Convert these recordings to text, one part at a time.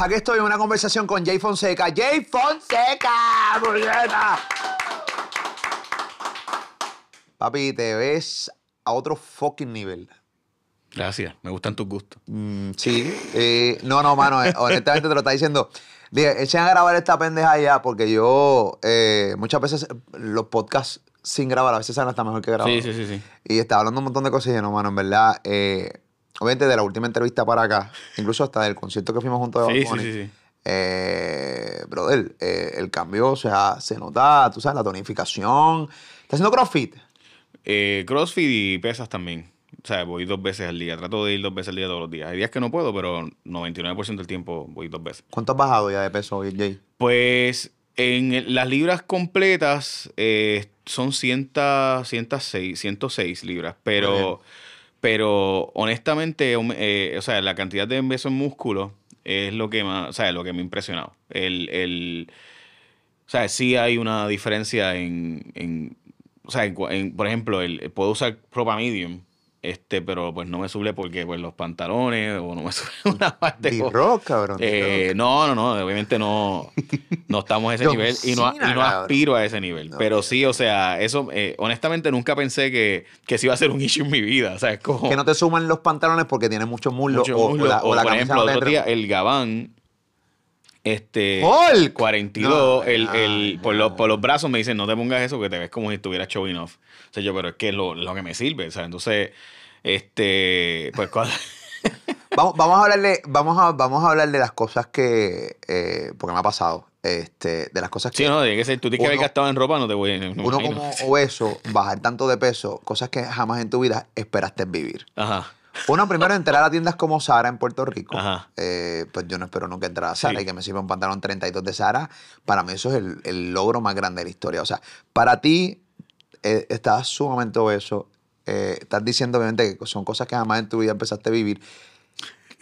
aquí estoy en una conversación con Jay Fonseca. ¡Jay Fonseca! ¡Burgueta! Papi, te ves a otro fucking nivel. Gracias, me gustan tus gustos. Mm, sí. eh, no, no, mano, eh, honestamente te lo está diciendo. Dije, echen a grabar esta pendeja ya, porque yo eh, muchas veces los podcasts sin grabar a veces salen hasta mejor que grabar. Sí, sí, sí, sí. Y estaba hablando un montón de cosas y dije, no, mano, en verdad, eh, obviamente de la última entrevista para acá, incluso hasta del concierto que fuimos juntos de Sí, sí, sí, sí. eh, brother, eh, el cambio, o sea, se nota, tú sabes, la tonificación. ¿Estás haciendo CrossFit? Eh, CrossFit y pesas también. O sea, voy dos veces al día. Trato de ir dos veces al día todos los días. Hay días que no puedo, pero 99% del tiempo voy dos veces. ¿Cuánto has bajado ya de peso, Jay? Pues en las libras completas eh, son 100, 106, 106 libras, pero, pero honestamente, eh, o sea, la cantidad de peso en músculo es lo que más, o sea, lo que me ha impresionado. El, el, o sea, sí hay una diferencia en, en o sea, en- por ejemplo, el, puedo usar ropa medium, este, pero pues no me suble porque pues los pantalones o no me suble una parte. o- D-Rock, cabrón. eh, no, no, no, obviamente no, no estamos a ese nivel y no, y no aspiro a ese nivel. No, pero sí, o sea, eso, eh, honestamente nunca pensé que, que sí iba a ser un issue en mi vida. O sea, es como Que no te suman los pantalones porque tienes mucho muslo, mucho o, o muslo. la, o O, la por ejemplo, otro día, el Gabán, este, ¡Hulk! 42, No, el, no, el- por, los, por los brazos me dicen, no te pongas eso que te ves como si estuvieras showing off. O sea, yo, pero es que es lo, lo que me sirve, o sea, entonces, este, pues cuando... Vamos, vamos a hablarle, vamos a, vamos a hablar de las cosas que, eh, porque me ha pasado, este, de las cosas que Sí, no, tiene que ser, tú tienes que haber gastado en ropa, no te voy a... no uno como obeso, bajar tanto de peso, cosas que jamás en tu vida esperaste vivir. Ajá. Uno, primero, entrar a tiendas como Zara en Puerto Rico. Ajá. Eh, pues yo no espero nunca entrar a Zara Sí. y que me sirva un pantalón 32 de Zara. Para mí eso es el, el logro más grande de la historia. O sea, para ti eh, estás sumamente obeso. eh, estás diciendo obviamente que son cosas que jamás en tu vida empezaste a vivir.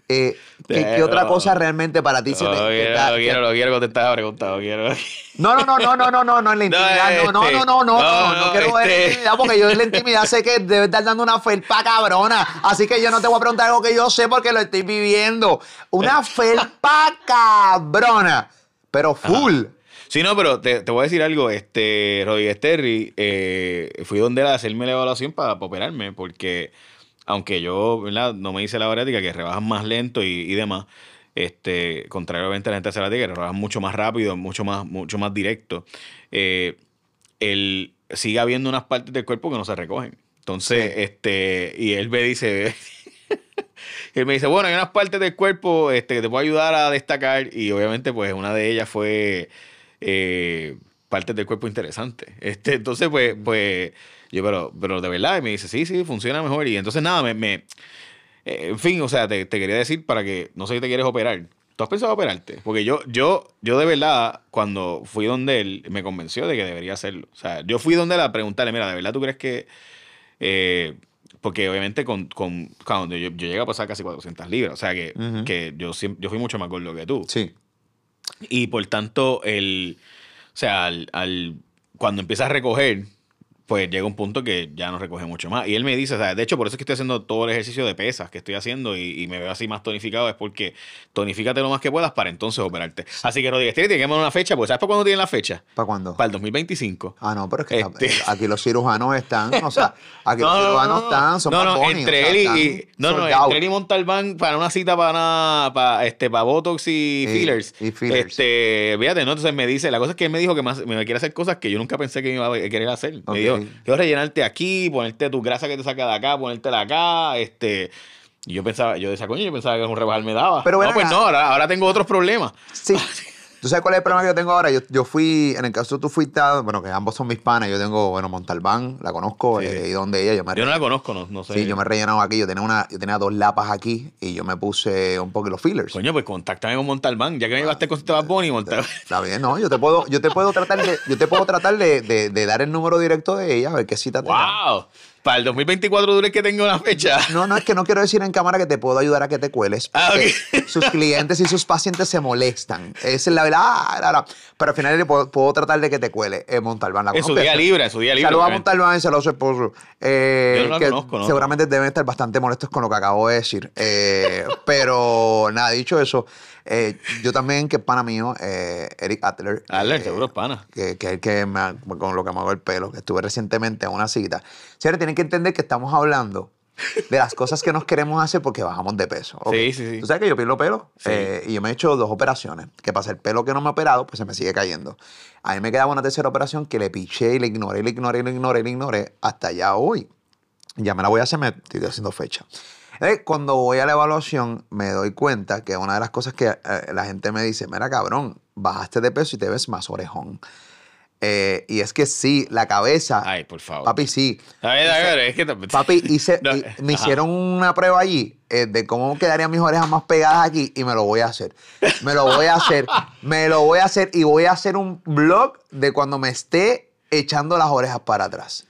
Eh, ¿qué, qué otra cosa realmente para ti se te... No, quiero, ta- no quiero, no quiero contestar la pregunta, no quiero. No, no, no, no, no, no, no, no, en la intimidad. No, no, este, no, no, no, no, no, no, quiero ver este. intimidad porque yo en la intimidad sé que debe estar dando una felpa cabrona. Así que yo no te voy a preguntar algo que yo sé porque lo estoy viviendo. Una felpa cabrona, pero full. Sí, no, pero te, te voy a decir algo. Este, Rodríguez Terry, eh, fui donde él a hacerme la evaluación para, para operarme, porque aunque yo, ¿verdad? No me hice la bariátrica, que rebajan más lento y, y demás, este, contrariamente a la gente hace la que rebajan mucho más rápido, mucho más, mucho más directo, eh, él sigue habiendo unas partes del cuerpo que no se recogen. Entonces, Sí. este, y él me dice, él me dice, bueno, hay unas partes del cuerpo este, que te puedo ayudar a destacar. Y obviamente, pues, una de ellas fue eh, partes del cuerpo interesantes. Este, entonces, pues, pues, yo, pero, pero de verdad, y me dice, sí, sí, funciona mejor. Y entonces, nada, me, me- eh, en fin, o sea, te, te quería decir para que, no sé si te quieres operar. ¿Tú has pensado operarte? Porque yo, yo, yo de verdad, cuando fui donde él, me convenció de que debería hacerlo. O sea, yo fui donde él a preguntarle, mira, ¿de verdad tú crees que eh, porque obviamente con, con cuando yo, yo llegué a pasar casi 400 libras, o sea que, que yo, yo fui mucho más gordo que tú. Sí. Y por tanto, el, o sea, al, al- cuando empiezas a recoger, pues llega un punto que ya no recoge mucho más. Y él me dice, sea, de hecho, por eso es que estoy haciendo todo el ejercicio de pesas que estoy haciendo y, y me veo así más tonificado, es porque tonifícate lo más que puedas para entonces operarte. Así que Rodríguez, tiene que poner una fecha, pues ¿sabes para cuándo tienen la fecha? ¿Para cuándo? Para el 2025. Ah, no, pero es que Este- aquí los cirujanos están, o sea, aquí No, los no, cirujanos no, están, son no, no, entre o sea, él y, y- no, entre él y Montalbán para una cita para para este para Botox y, fillers. y fillers. Este, fíjate, ¿no? Entonces me dice, la cosa es que él me dijo que más, me quiere hacer cosas que yo nunca pensé que me iba a querer hacer. Me dijo, quiero rellenarte aquí, ponerte tu grasa que te saca de acá, ponértela acá, este y yo pensaba, yo decía, coño, yo pensaba que un rebajar me daba. Pero no, pues acá. no, ahora, ahora tengo otros problemas. Sí. ¿Tú sabes cuál es el problema que yo tengo ahora? Yo, yo fui, en el caso tú fuiste, a- bueno, que ambos son mis panas, yo tengo, bueno, Montalbán, la conozco, Sí, eh, y donde ella, yo me Yo no la conozco, no, no sé. Sí, yo me he rellenado aquí, yo tenía una, yo tenía dos lapas aquí y yo me puse un poco los fillers. Coño, pues contáctame con Montalbán, ya que me llevaste con Bad Bunny, Montalbán. Está bien, no, yo te puedo, yo te puedo tratar de, yo te puedo tratar de, de- de dar el número directo de ella, a ver qué cita te da. Para el 2024 dure que tengo una fecha. No, no, es que no quiero decir en cámara que te puedo ayudar a que te cueles. Ah. Sus clientes y sus pacientes se molestan. Esa es la verdad. ah, la, la. Pero al final le puedo, puedo tratar de que te cuele. Eh, Montalbán la En su día libre, en su día libre. Saludos a. Montalbán y saludos a su esposo. Eh, Yo no la que conozco, ¿no? Seguramente deben estar bastante molestos con lo que acabo de decir. Eh, pero nada, dicho eso, Eh, yo también, que es pana mío, eh, Eric Adler. Adler, eh, seguro es pana. Que, que es el que me, ha- con lo que me hago el pelo, que estuve recientemente en una cita. Señores, tienen que entender que estamos hablando de las cosas que nos queremos hacer porque bajamos de peso. ¿ok? Sí, sí, sí. Tú sabes que yo pierdo pelo Sí. eh, y yo me he hecho dos operaciones. Que pasa? El pelo que no me he operado, pues se me sigue cayendo. A mí me quedaba una tercera operación que le piché y le ignoré, y le ignoré, y le ignoré, y le ignoré hasta ya hoy. Ya me la voy a hacer, me estoy haciendo fecha. Eh, Cuando voy a la evaluación, me doy cuenta que una de las cosas que eh, la gente me dice, mira cabrón, bajaste de peso y te ves más orejón. Eh, y es que sí, la cabeza, Ay, por favor. papi, sí. A ver, a ver, es que... Papi, hice, No, y- me hicieron una prueba allí eh, de cómo quedarían mis orejas más pegadas aquí y me lo voy a hacer. Me lo voy a hacer. me lo voy a hacer y voy a hacer un blog de cuando me esté echando las orejas para atrás.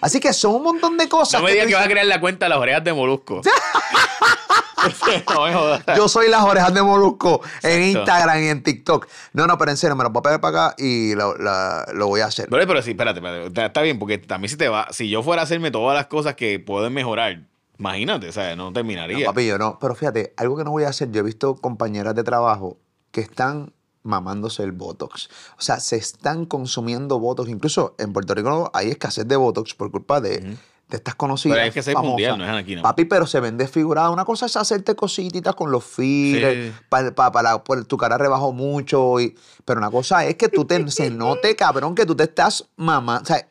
Así que son un montón de cosas. No me que digas tú que vas a crear la cuenta de las orejas de Molusco. no me jodas. Yo soy las orejas de Molusco en Exacto. Instagram y en TikTok. No, no, pero en serio, me lo voy a pegar para acá y lo, la- lo voy a hacer. Pero, pero sí, espérate, espérate. Está- bien, porque también si te va, si yo fuera a hacerme todas las cosas que pueden mejorar, imagínate, ¿sabes? No No, terminaría. papi, yo no. Pero fíjate, algo que no voy a hacer, yo he visto compañeras de trabajo que están mamándose el Botox. O sea, se están consumiendo Botox. Incluso en Puerto Rico hay escasez de Botox por culpa de, estas conocidas. Pero hay escasez famosas. mundial, no es aquí, ¿no? Papi, pero se ven desfiguradas. Una cosa es hacerte cositas con los fillers, Sí. pa- pa- para, tu cara rebajó mucho. Y, pero una cosa es que tú te, se note, cabrón, que tú te estás mamando. O sea,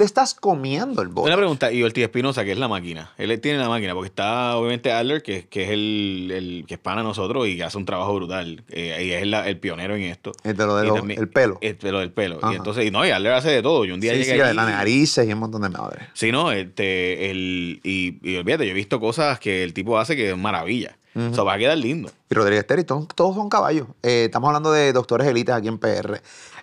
te estás comiendo el Botox. Una pregunta, y Ortiz Espinosa, que es la máquina. Él tiene la máquina, porque está obviamente Adler, que, que es el, el que es pana de nosotros y que hace un trabajo brutal. eh, y es la- el pionero en esto. El de lo de Y los- también- el pelo. El pelo del pelo. Ajá. Y entonces, y no, y Adler hace de todo. Yo un día Sí, llegué sí, allí y- narices y un montón de madres. Sí, no, este, el, y, y olvídate, yo he visto cosas que el tipo hace que es maravilla. O sea, va a quedar lindo. Y Rodríguez Terry, todos, todos son caballos. Eh, estamos hablando de doctores élites aquí en PR.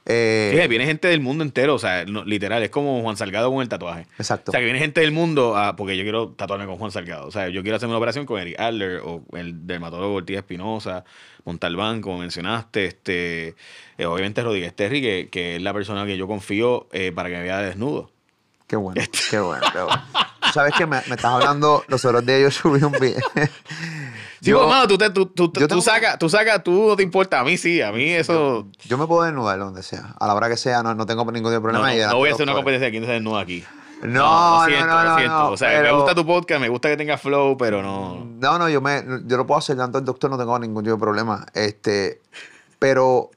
Eh, Fíjate, viene gente del mundo entero, o sea, no- literal, es como Juan Salgado con el tatuaje. Exacto. O sea, que viene gente del mundo, a- porque yo quiero tatuarme con Juan Salgado. O sea, yo quiero hacerme una operación con Eric Adler o el dermatólogo Ortiz Espinosa, Montalbán, como mencionaste. Este, eh, obviamente Rodríguez Terry, que, que es la persona que yo confío eh, para que me vea desnudo. Qué bueno, qué bueno, qué bueno. Sabes que me, me estás hablando, los otros días yo subí un video. Sí, Yo- pues, mano, tú, te- tú, tú, yo tú tengo- sacas, tú sacas, tú no te importa. A mí sí, a mí eso... Yo me puedo desnudar donde sea. A la hora que sea, no, no tengo ningún tipo de No, problema. no, no delante voy a hacer una competencia de quién se desnuda aquí. No, lo siento, no, no, lo siento. no, o sea, me gusta tu podcast, me gusta que tenga flow, pero no. No, no, yo me, yo lo puedo hacer tanto el doctor, no tengo ningún tipo de problema. Este, pero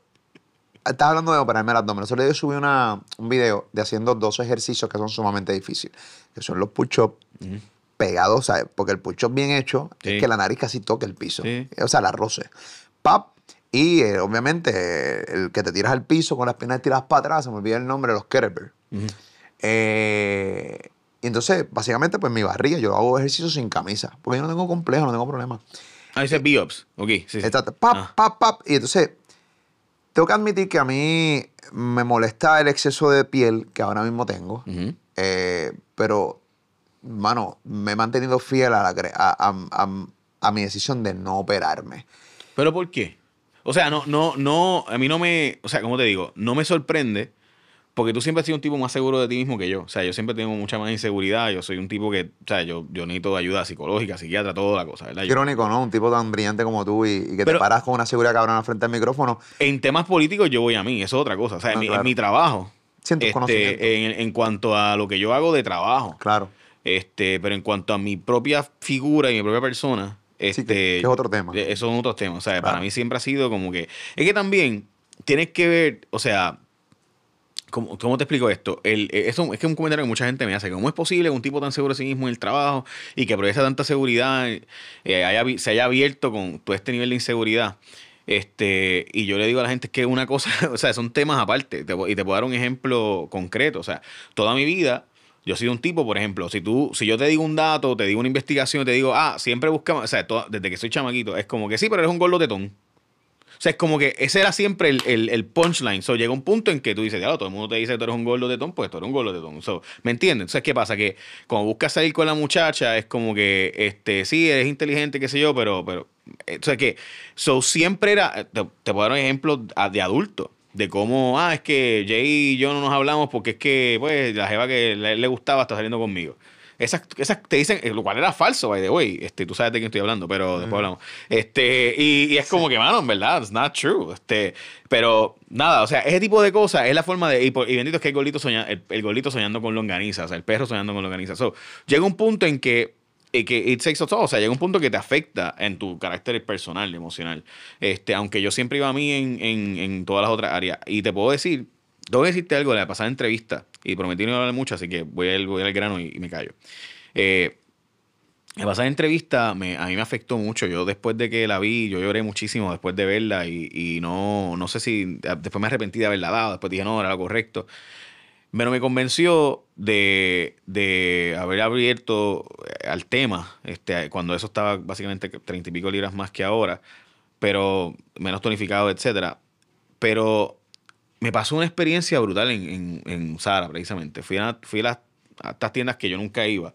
estás hablando de operarme el abdomen. Solo yo subí una, un video de haciendo dos ejercicios que son sumamente difíciles, que son los push-ups pegados, ¿sabes? Porque el push-up bien hecho Sí. es que la nariz casi toque el piso. Sí. O sea, la roce. Pap. Y eh, obviamente eh, el que te tiras al piso con las piernas tiradas para atrás, se me olvida el nombre, los kettlebell. Eh, y entonces, básicamente, pues mi barriga, yo hago ejercicio sin camisa, porque yo no tengo complejo, no tengo problema. Ah, dice Biops. Ok, sí, sí. Exacto. Pap, Ah. pap, pap. Y entonces, tengo que admitir que a mí me molesta el exceso de piel que ahora mismo tengo. Eh, pero, mano, me he mantenido fiel a, la cre- a, a- a- mi decisión de no operarme. ¿Pero por qué? O sea, no, no, no, a mí no me, o sea, como te digo, no me sorprende porque tú siempre has sido un tipo más seguro de ti mismo que yo. O sea, yo siempre tengo mucha más inseguridad. Yo soy un tipo que, o sea, yo, yo necesito ayuda psicológica, psiquiatra, toda la cosa, ¿verdad? Irónico, ¿no? Un tipo tan brillante como tú y, y que Pero- te paras con una seguridad cabrona frente al micrófono. en temas políticos yo voy a mí, eso es otra cosa. O sea, en, Ah, mi, en claro. mi trabajo, Sí, en tus este, en, en cuanto a lo que yo hago de trabajo, Claro. Este, pero en cuanto a mi propia figura y mi propia persona, este, Sí, que- que es otro tema. eh, Esos son otros temas. O sea, Claro. para mí siempre ha sido como que. Es que también tienes que ver, o sea. ¿Cómo, cómo te explico esto? El, eh, eso es que es un comentario que mucha gente me hace. ¿Cómo es posible que un tipo tan seguro de sí mismo en el trabajo y que aprovecha tanta seguridad eh, haya se haya abierto con todo este nivel de inseguridad? Este, y yo le digo a la gente que una cosa, o sea, son temas aparte. Te y te puedo dar un ejemplo concreto. O sea, toda mi vida yo sido un tipo, por ejemplo, si tú, si yo te digo un dato, te digo una investigación, te digo, ah, siempre buscamos, o sea, toda- desde que soy chamaquito, es como que sí, pero eres un gordo tetón. O sea, es como que ese era siempre el, el, el punchline. So, llega un punto en que tú dices, ya, todo el mundo te dice que tú eres un gordo tetón, pues tú eres un gordo tetón. So, ¿Me entiendes? Entonces, ¿qué pasa? Que cuando buscas salir con la muchacha, es como que, este, sí, eres inteligente, qué sé yo, pero, pero, eh, o sea, que, so, siempre era, te, te puedo dar un ejemplo de adulto. De cómo, ah, es que Jay y yo no nos hablamos porque es que, pues, la jeva que le, le gustaba está saliendo conmigo. Esas, esas te dicen, eh, lo cual era falso, by the way. Este, tú sabes de quién estoy hablando, pero después hablamos. Este, y, y es como que, mano, en verdad, it's not true. Este, pero nada, o sea, ese tipo de cosas es la forma de. Y, y bendito es que el golito, soña, el, el golito soñando con longaniza, o sea, el perro soñando con longaniza. So, llega un punto en que. Eh, que it takes a toll, o sea, llega un punto que te afecta en tu carácter personal, emocional. Este, aunque yo siempre iba a mí en, en, en todas las otras áreas. Y te puedo decir, tengo que decirte algo de la pasada entrevista, y prometí no hablar mucho, así que voy al, voy al grano y, y me callo. Eh, la pasada entrevista me, a mí me afectó mucho. Yo después de que la vi, yo lloré muchísimo después de verla y, y no, no sé si después me arrepentí de haberla dado, después dije no, era lo correcto. Pero me convenció de, de haber abierto eh, al tema, este, cuando eso estaba básicamente treinta y pico libras más que ahora, pero menos tonificado, etcétera. Pero me pasó una experiencia brutal en, en, en Zara, precisamente. Fui, a, fui a, las, a estas tiendas que yo nunca iba.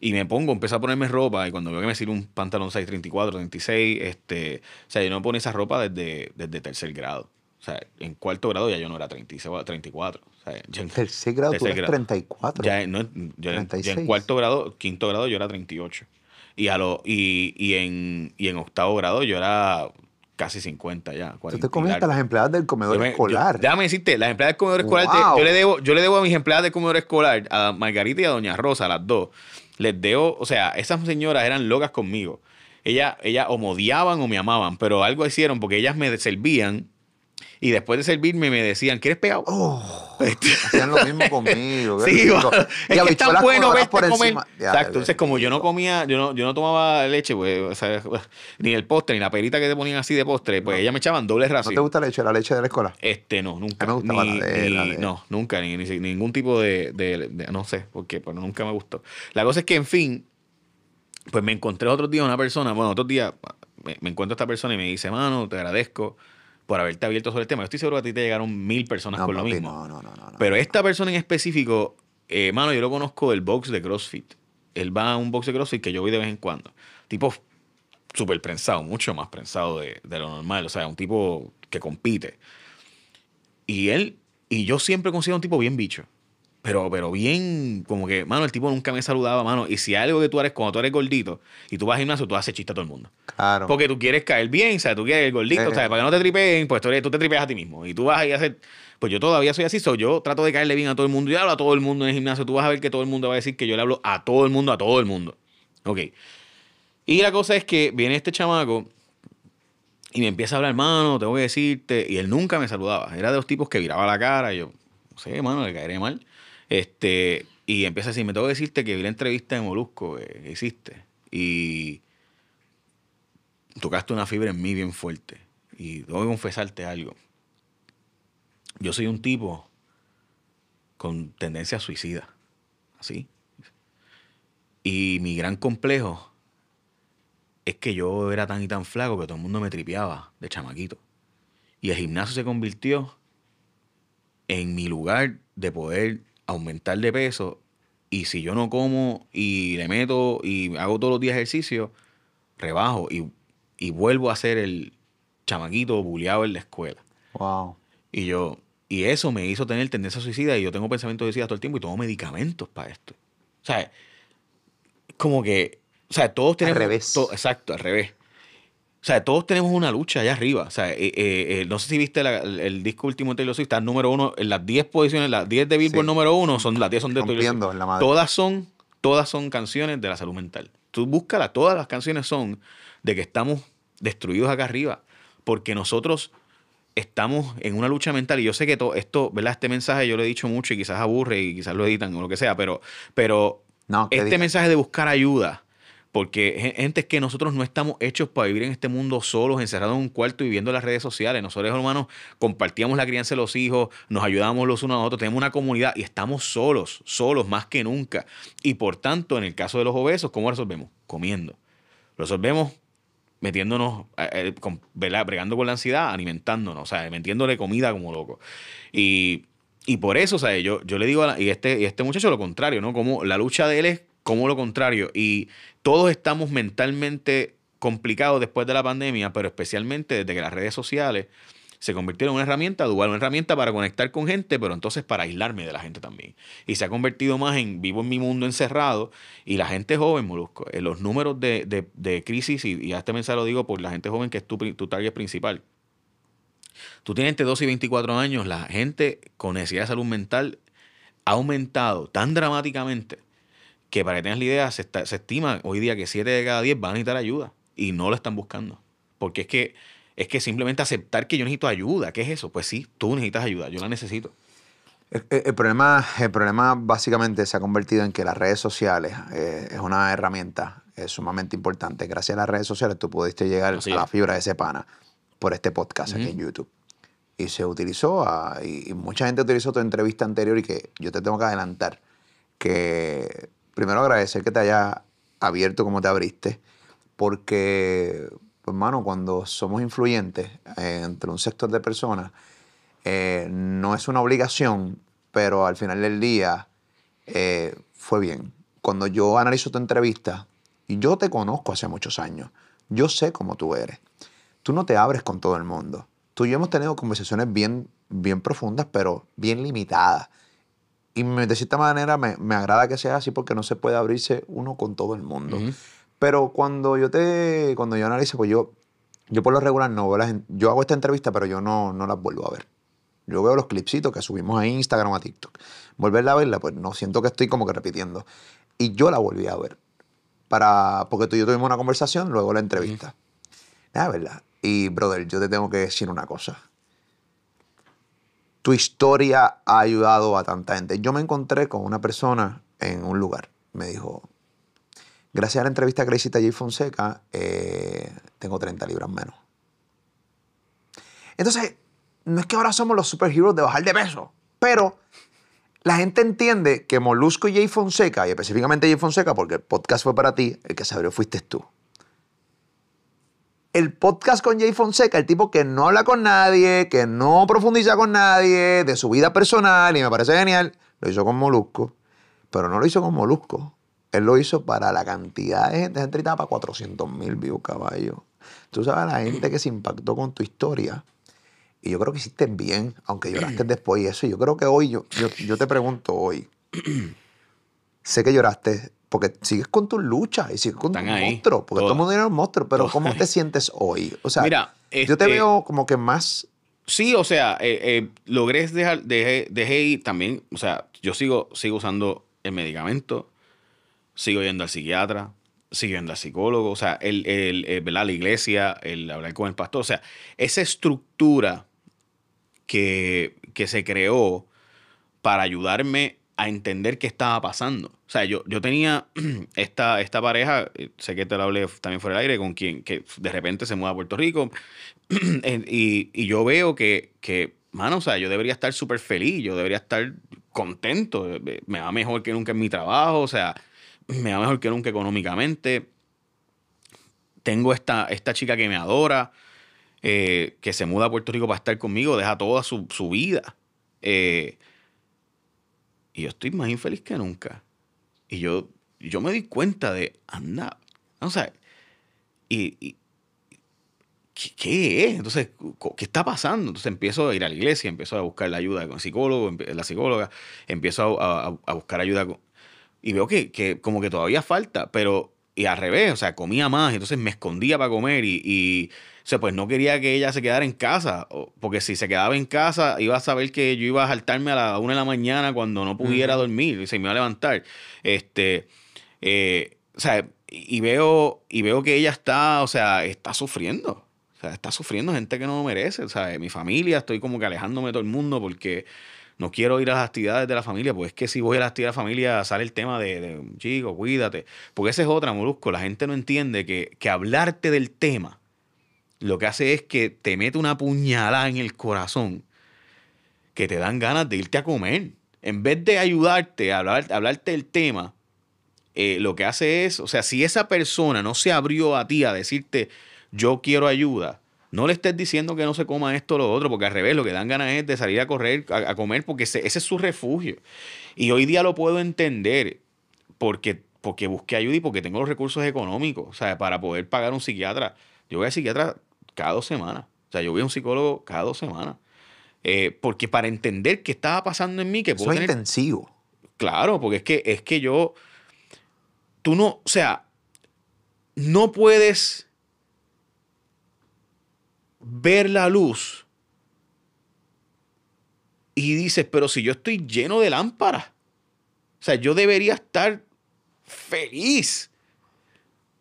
Y me pongo, empiezo a ponerme ropa y cuando veo que me sirve un pantalón 6, 34, 36, este, o sea, yo no me ponía esa ropa desde, desde tercer grado. O sea, en cuarto grado ya yo no era 36, 34. O sea, ya en, Tercer grado, tú tercer eres grado. 34. Ya, no, yo, en- yo 36. en cuarto grado, quinto grado yo era 38. Y, a lo, y, y, en, y en octavo grado yo era casi 50 ya. Tú 40 te largo. las empleadas del comedor Yo me- escolar. yo- déjame decirte, las empleadas del comedor escolar, te- yo, le debo, yo le debo a mis empleadas del comedor escolar, a Margarita y a Doña Rosa, las dos, les debo, o sea, esas señoras eran locas conmigo. Ellas, ellas o me odiaban o me amaban, pero algo hicieron porque ellas me servían y después de servirme me decían, ¿quieres pegado? Oh, Este- hacían lo mismo conmigo. Sí. Y es que tan bueno verte por comer. Ya, Exacto. Entonces, como yo no comía, yo no, yo no tomaba leche, pues, o sea, ni el postre, ni la perita que te ponían así de postre, pues ellas me echaban doble ¿No ración. te gusta la leche? La leche de la escuela. Este, no, nunca. Me gustaba Ni- la de- la ni- de- No, nunca, ni, ni- ningún tipo de, de- de- No sé por qué, pero nunca me gustó. La cosa es que, en fin, pues me encontré otros días una persona, bueno, otros días me, me encuentro a esta persona y me dice, mano, te agradezco por haberte abierto sobre el tema. Yo estoy seguro que a ti te llegaron mil personas No, con lo papi, mismo. no, no, no, no, no. Pero esta persona en específico, eh, mano, yo lo conozco del box de CrossFit. Él va a un box de CrossFit que yo voy de vez en cuando. Tipo súper prensado, mucho más prensado de, de lo normal. O sea, un tipo que compite. Y él, y yo siempre considero un tipo bien bicho. Pero, pero bien, como que, mano, el tipo nunca me saludaba, mano. Y si algo que tú eres, cuando tú eres gordito y tú vas al gimnasio, tú haces chiste a todo el mundo. Claro. Porque tú quieres caer bien, ¿sabes? Tú quieres el gordito, Eh. ¿sabes? Para que no te tripeen, pues tú, eres- tú te tripeas a ti mismo. Y tú vas ahí a hacer. Pues yo todavía soy así, soy yo trato de caerle bien a todo el mundo. Yo hablo a todo el mundo en el gimnasio. Tú vas a ver que todo el mundo va a decir que yo le hablo a todo el mundo, a todo el mundo. Ok. Y la cosa es que viene este chamaco y me empieza a hablar, hermano, tengo que decirte. Y él nunca me saludaba. Era de los tipos que viraba la cara. Y yo, no sé, hermano, le caeré mal. Este, y empieza a decir, me tengo que decirte que vi la entrevista de Molusco eh, que hiciste. Y tocaste una fibra en mí bien fuerte. Y tengo que confesarte algo. Yo soy un tipo con tendencia suicida. Así. Y mi gran complejo es que yo era tan y tan flaco que todo el mundo me tripeaba de chamaquito. Y el gimnasio se convirtió en mi lugar de poder aumentar de peso. Y si yo no como y le meto y hago todos los días ejercicio, rebajo y, y vuelvo a ser el chamaquito buleado en la escuela. Wow. Y yo, y eso me hizo tener tendencia suicida y yo tengo pensamientos suicidas todo el tiempo y tomo medicamentos para esto. O sea, como que, o sea, todos tenemos... revés. to- exacto, al revés. O sea, todos tenemos una lucha allá arriba. O sea, eh, eh, eh, no sé si viste la- el, el disco último de Taylor Swift, está número uno, en las 10 posiciones, las 10 de Billboard Sí. número uno, son las 10 son de Taylor Swift. en la madre. Todas son, todas son canciones de la salud mental. Tú búscalas, todas las canciones son de que estamos destruidos acá arriba. Porque nosotros estamos en una lucha mental y yo sé que todo esto, ¿verdad? Este mensaje yo lo he dicho mucho y quizás aburre y quizás lo editan o lo que sea, pero, pero No, este diga. mensaje de buscar ayuda, porque gen- gente que nosotros no estamos hechos para vivir en este mundo solos, encerrados en un cuarto y viendo las redes sociales. Nosotros, hermanos, compartíamos la crianza de los hijos, nos ayudamos los unos a otros, tenemos una comunidad y estamos solos, solos más que nunca. Y por tanto, en el caso de los obesos, ¿cómo resolvemos? Comiendo. Resolvemos metiéndonos, eh, eh, con, bregando con la ansiedad, alimentándonos, o sea, metiéndole comida como loco. Y, y por eso, o sea, yo, yo le digo, a la- y este, y este muchacho lo contrario, ¿no? Como la lucha de él es como lo contrario. Y todos estamos mentalmente complicados después de la pandemia, pero especialmente desde que las redes sociales se convirtieron en una herramienta dual, una herramienta para conectar con gente, pero entonces para aislarme de la gente también. Y se ha convertido más en vivo en mi mundo encerrado y la gente joven, Molusco, en los números de, crisis, y, y a este mensaje lo digo por la gente joven que es tu, tu target principal. Tú tienes entre 12 y 24 años, la gente con necesidad de salud mental ha aumentado tan dramáticamente que para que tengas la idea, se, se estima hoy día que 7 de cada 10 van a necesitar ayuda y no lo están buscando. Porque es que, es que simplemente aceptar que yo necesito ayuda, ¿qué es eso? Pues sí, tú necesitas ayuda, yo la necesito. El, problema, el problema básicamente se ha convertido en que las redes sociales eh, es una herramienta sumamente importante. Gracias a las redes sociales tú pudiste llegar a la fibra de ese pana por este podcast aquí en YouTube. Y se utilizó, y, mucha gente utilizó tu entrevista anterior y que yo te tengo que adelantar que primero agradecer que te haya abierto como te abriste, porque, pues, hermano, cuando somos influyentes eh, entre un sector de personas, eh, no es una obligación, pero al final del día eh, fue bien. Cuando yo analizo tu entrevista, y yo te conozco hace muchos años, yo sé cómo tú eres. Tú no te abres con todo el mundo. Tú y yo hemos tenido conversaciones bien, bien profundas, pero bien limitadas. Y de cierta manera me, me, agrada que sea así porque no se puede abrirse uno con todo el mundo. Pero cuando yo te, cuando yo analizo, pues yo, yo por lo regular no veo las, yo hago esta entrevista, pero yo no, no las vuelvo a ver. Yo veo los clipsitos que subimos a Instagram a TikTok. Volverla a verla, pues no siento que estoy como que repitiendo. Y yo la volví a ver. Para, porque tú y yo tuvimos una conversación, luego la entrevista. Nada, ¿verdad? Y, brother, yo te tengo que decir una cosa tu historia ha ayudado a tanta gente. Yo me encontré con una persona en un lugar. Me dijo, gracias a la entrevista que le hiciste a Jay Fonseca, eh, tengo 30 libras menos. Entonces, no es que ahora somos los superhéroes de bajar de peso, pero la gente entiende que Molusco y Jay Fonseca, y específicamente Jay Fonseca, porque el podcast fue para ti, el que se abrió fuiste tú el podcast con Jay Fonseca, el tipo que no habla con nadie, que no profundiza con nadie, de su vida personal, y me parece genial, lo hizo con Molusco, pero no lo hizo con Molusco. Él lo hizo para la cantidad de gente, gente para 400 mil views, caballo. Tú sabes la gente que se impactó con tu historia. Y yo creo que hiciste bien, aunque lloraste después y eso. Yo creo que hoy, yo, yo, yo te pregunto hoy, sé que lloraste porque sigues con tu lucha y sigues con tu monstruo, porque todo el mundo tiene un monstruo, pero ¿cómo te sientes hoy? O sea, Mira, yo te este veo como que más... Sí, o sea, eh, eh, logré dejar, dejé, dejé ir también, o sea, yo sigo, sigo usando el medicamento, sigo yendo al psiquiatra, sigo yendo al psicólogo, o sea, el, el, la iglesia, el hablar con el pastor, o sea, esa estructura que, que se creó para ayudarme a entender qué estaba pasando. O sea, yo, yo tenía esta, esta pareja, eh, sé que te lo hablé también fuera del aire, con quien que de repente se muda a Puerto Rico. y, yo veo que, que, mano, o sea, yo debería estar súper feliz, yo debería estar contento. Me va mejor que nunca en mi trabajo, o sea, me va mejor que nunca económicamente. Tengo esta, esta chica que me adora, eh, que se muda a Puerto Rico para estar conmigo, deja toda su, su vida. Eh, y yo estoy más infeliz que nunca. Y yo, yo me di cuenta de, anda, o sea, y, ¿qué, es? Entonces, ¿qué está pasando? Entonces empiezo a ir a la iglesia, empiezo a buscar la ayuda con psicólogo, la psicóloga, empiezo a, buscar ayuda y veo que, que, como que todavía falta, pero y al revés, o sea, comía más, entonces me escondía para comer y o sea, pues no quería que ella se quedara en casa, porque si se quedaba en casa iba a saber que yo iba a saltarme a la una de la mañana cuando no pudiera dormir y se me iba a levantar. Este, eh, o sea, y veo, y veo que ella está, o sea, está sufriendo. O sea, está sufriendo gente que no lo merece. O sea, mi familia, estoy como que alejándome de todo el mundo porque no quiero ir a las actividades de la familia, pues es que si voy a las actividades de la familia sale el tema de, chico, cuídate. Porque esa es otra, Molusco. La gente no entiende que, que hablarte del tema lo que hace es que te mete una puñalada en el corazón que te dan ganas de irte a comer. En vez de ayudarte a, hablar, hablarte del tema, eh, lo que hace es, o sea, si esa persona no se abrió a ti a decirte, yo quiero ayuda, no le estés diciendo que no se coma esto o lo otro, porque al revés, lo que dan ganas es de salir a correr, a, comer, porque ese, es su refugio. Y hoy día lo puedo entender, porque, porque busqué ayuda y porque tengo los recursos económicos, o sea, para poder pagar un psiquiatra. Yo voy al psiquiatra cada dos semanas. O sea, yo voy a un psicólogo cada dos semanas. Eh, porque para entender qué estaba pasando en mí, que puedo Eso es tener intensivo. Claro, porque es que, es que yo. Tú no. O sea. No puedes ver la luz y dices, pero si yo estoy lleno de lámparas. O sea, yo debería estar feliz.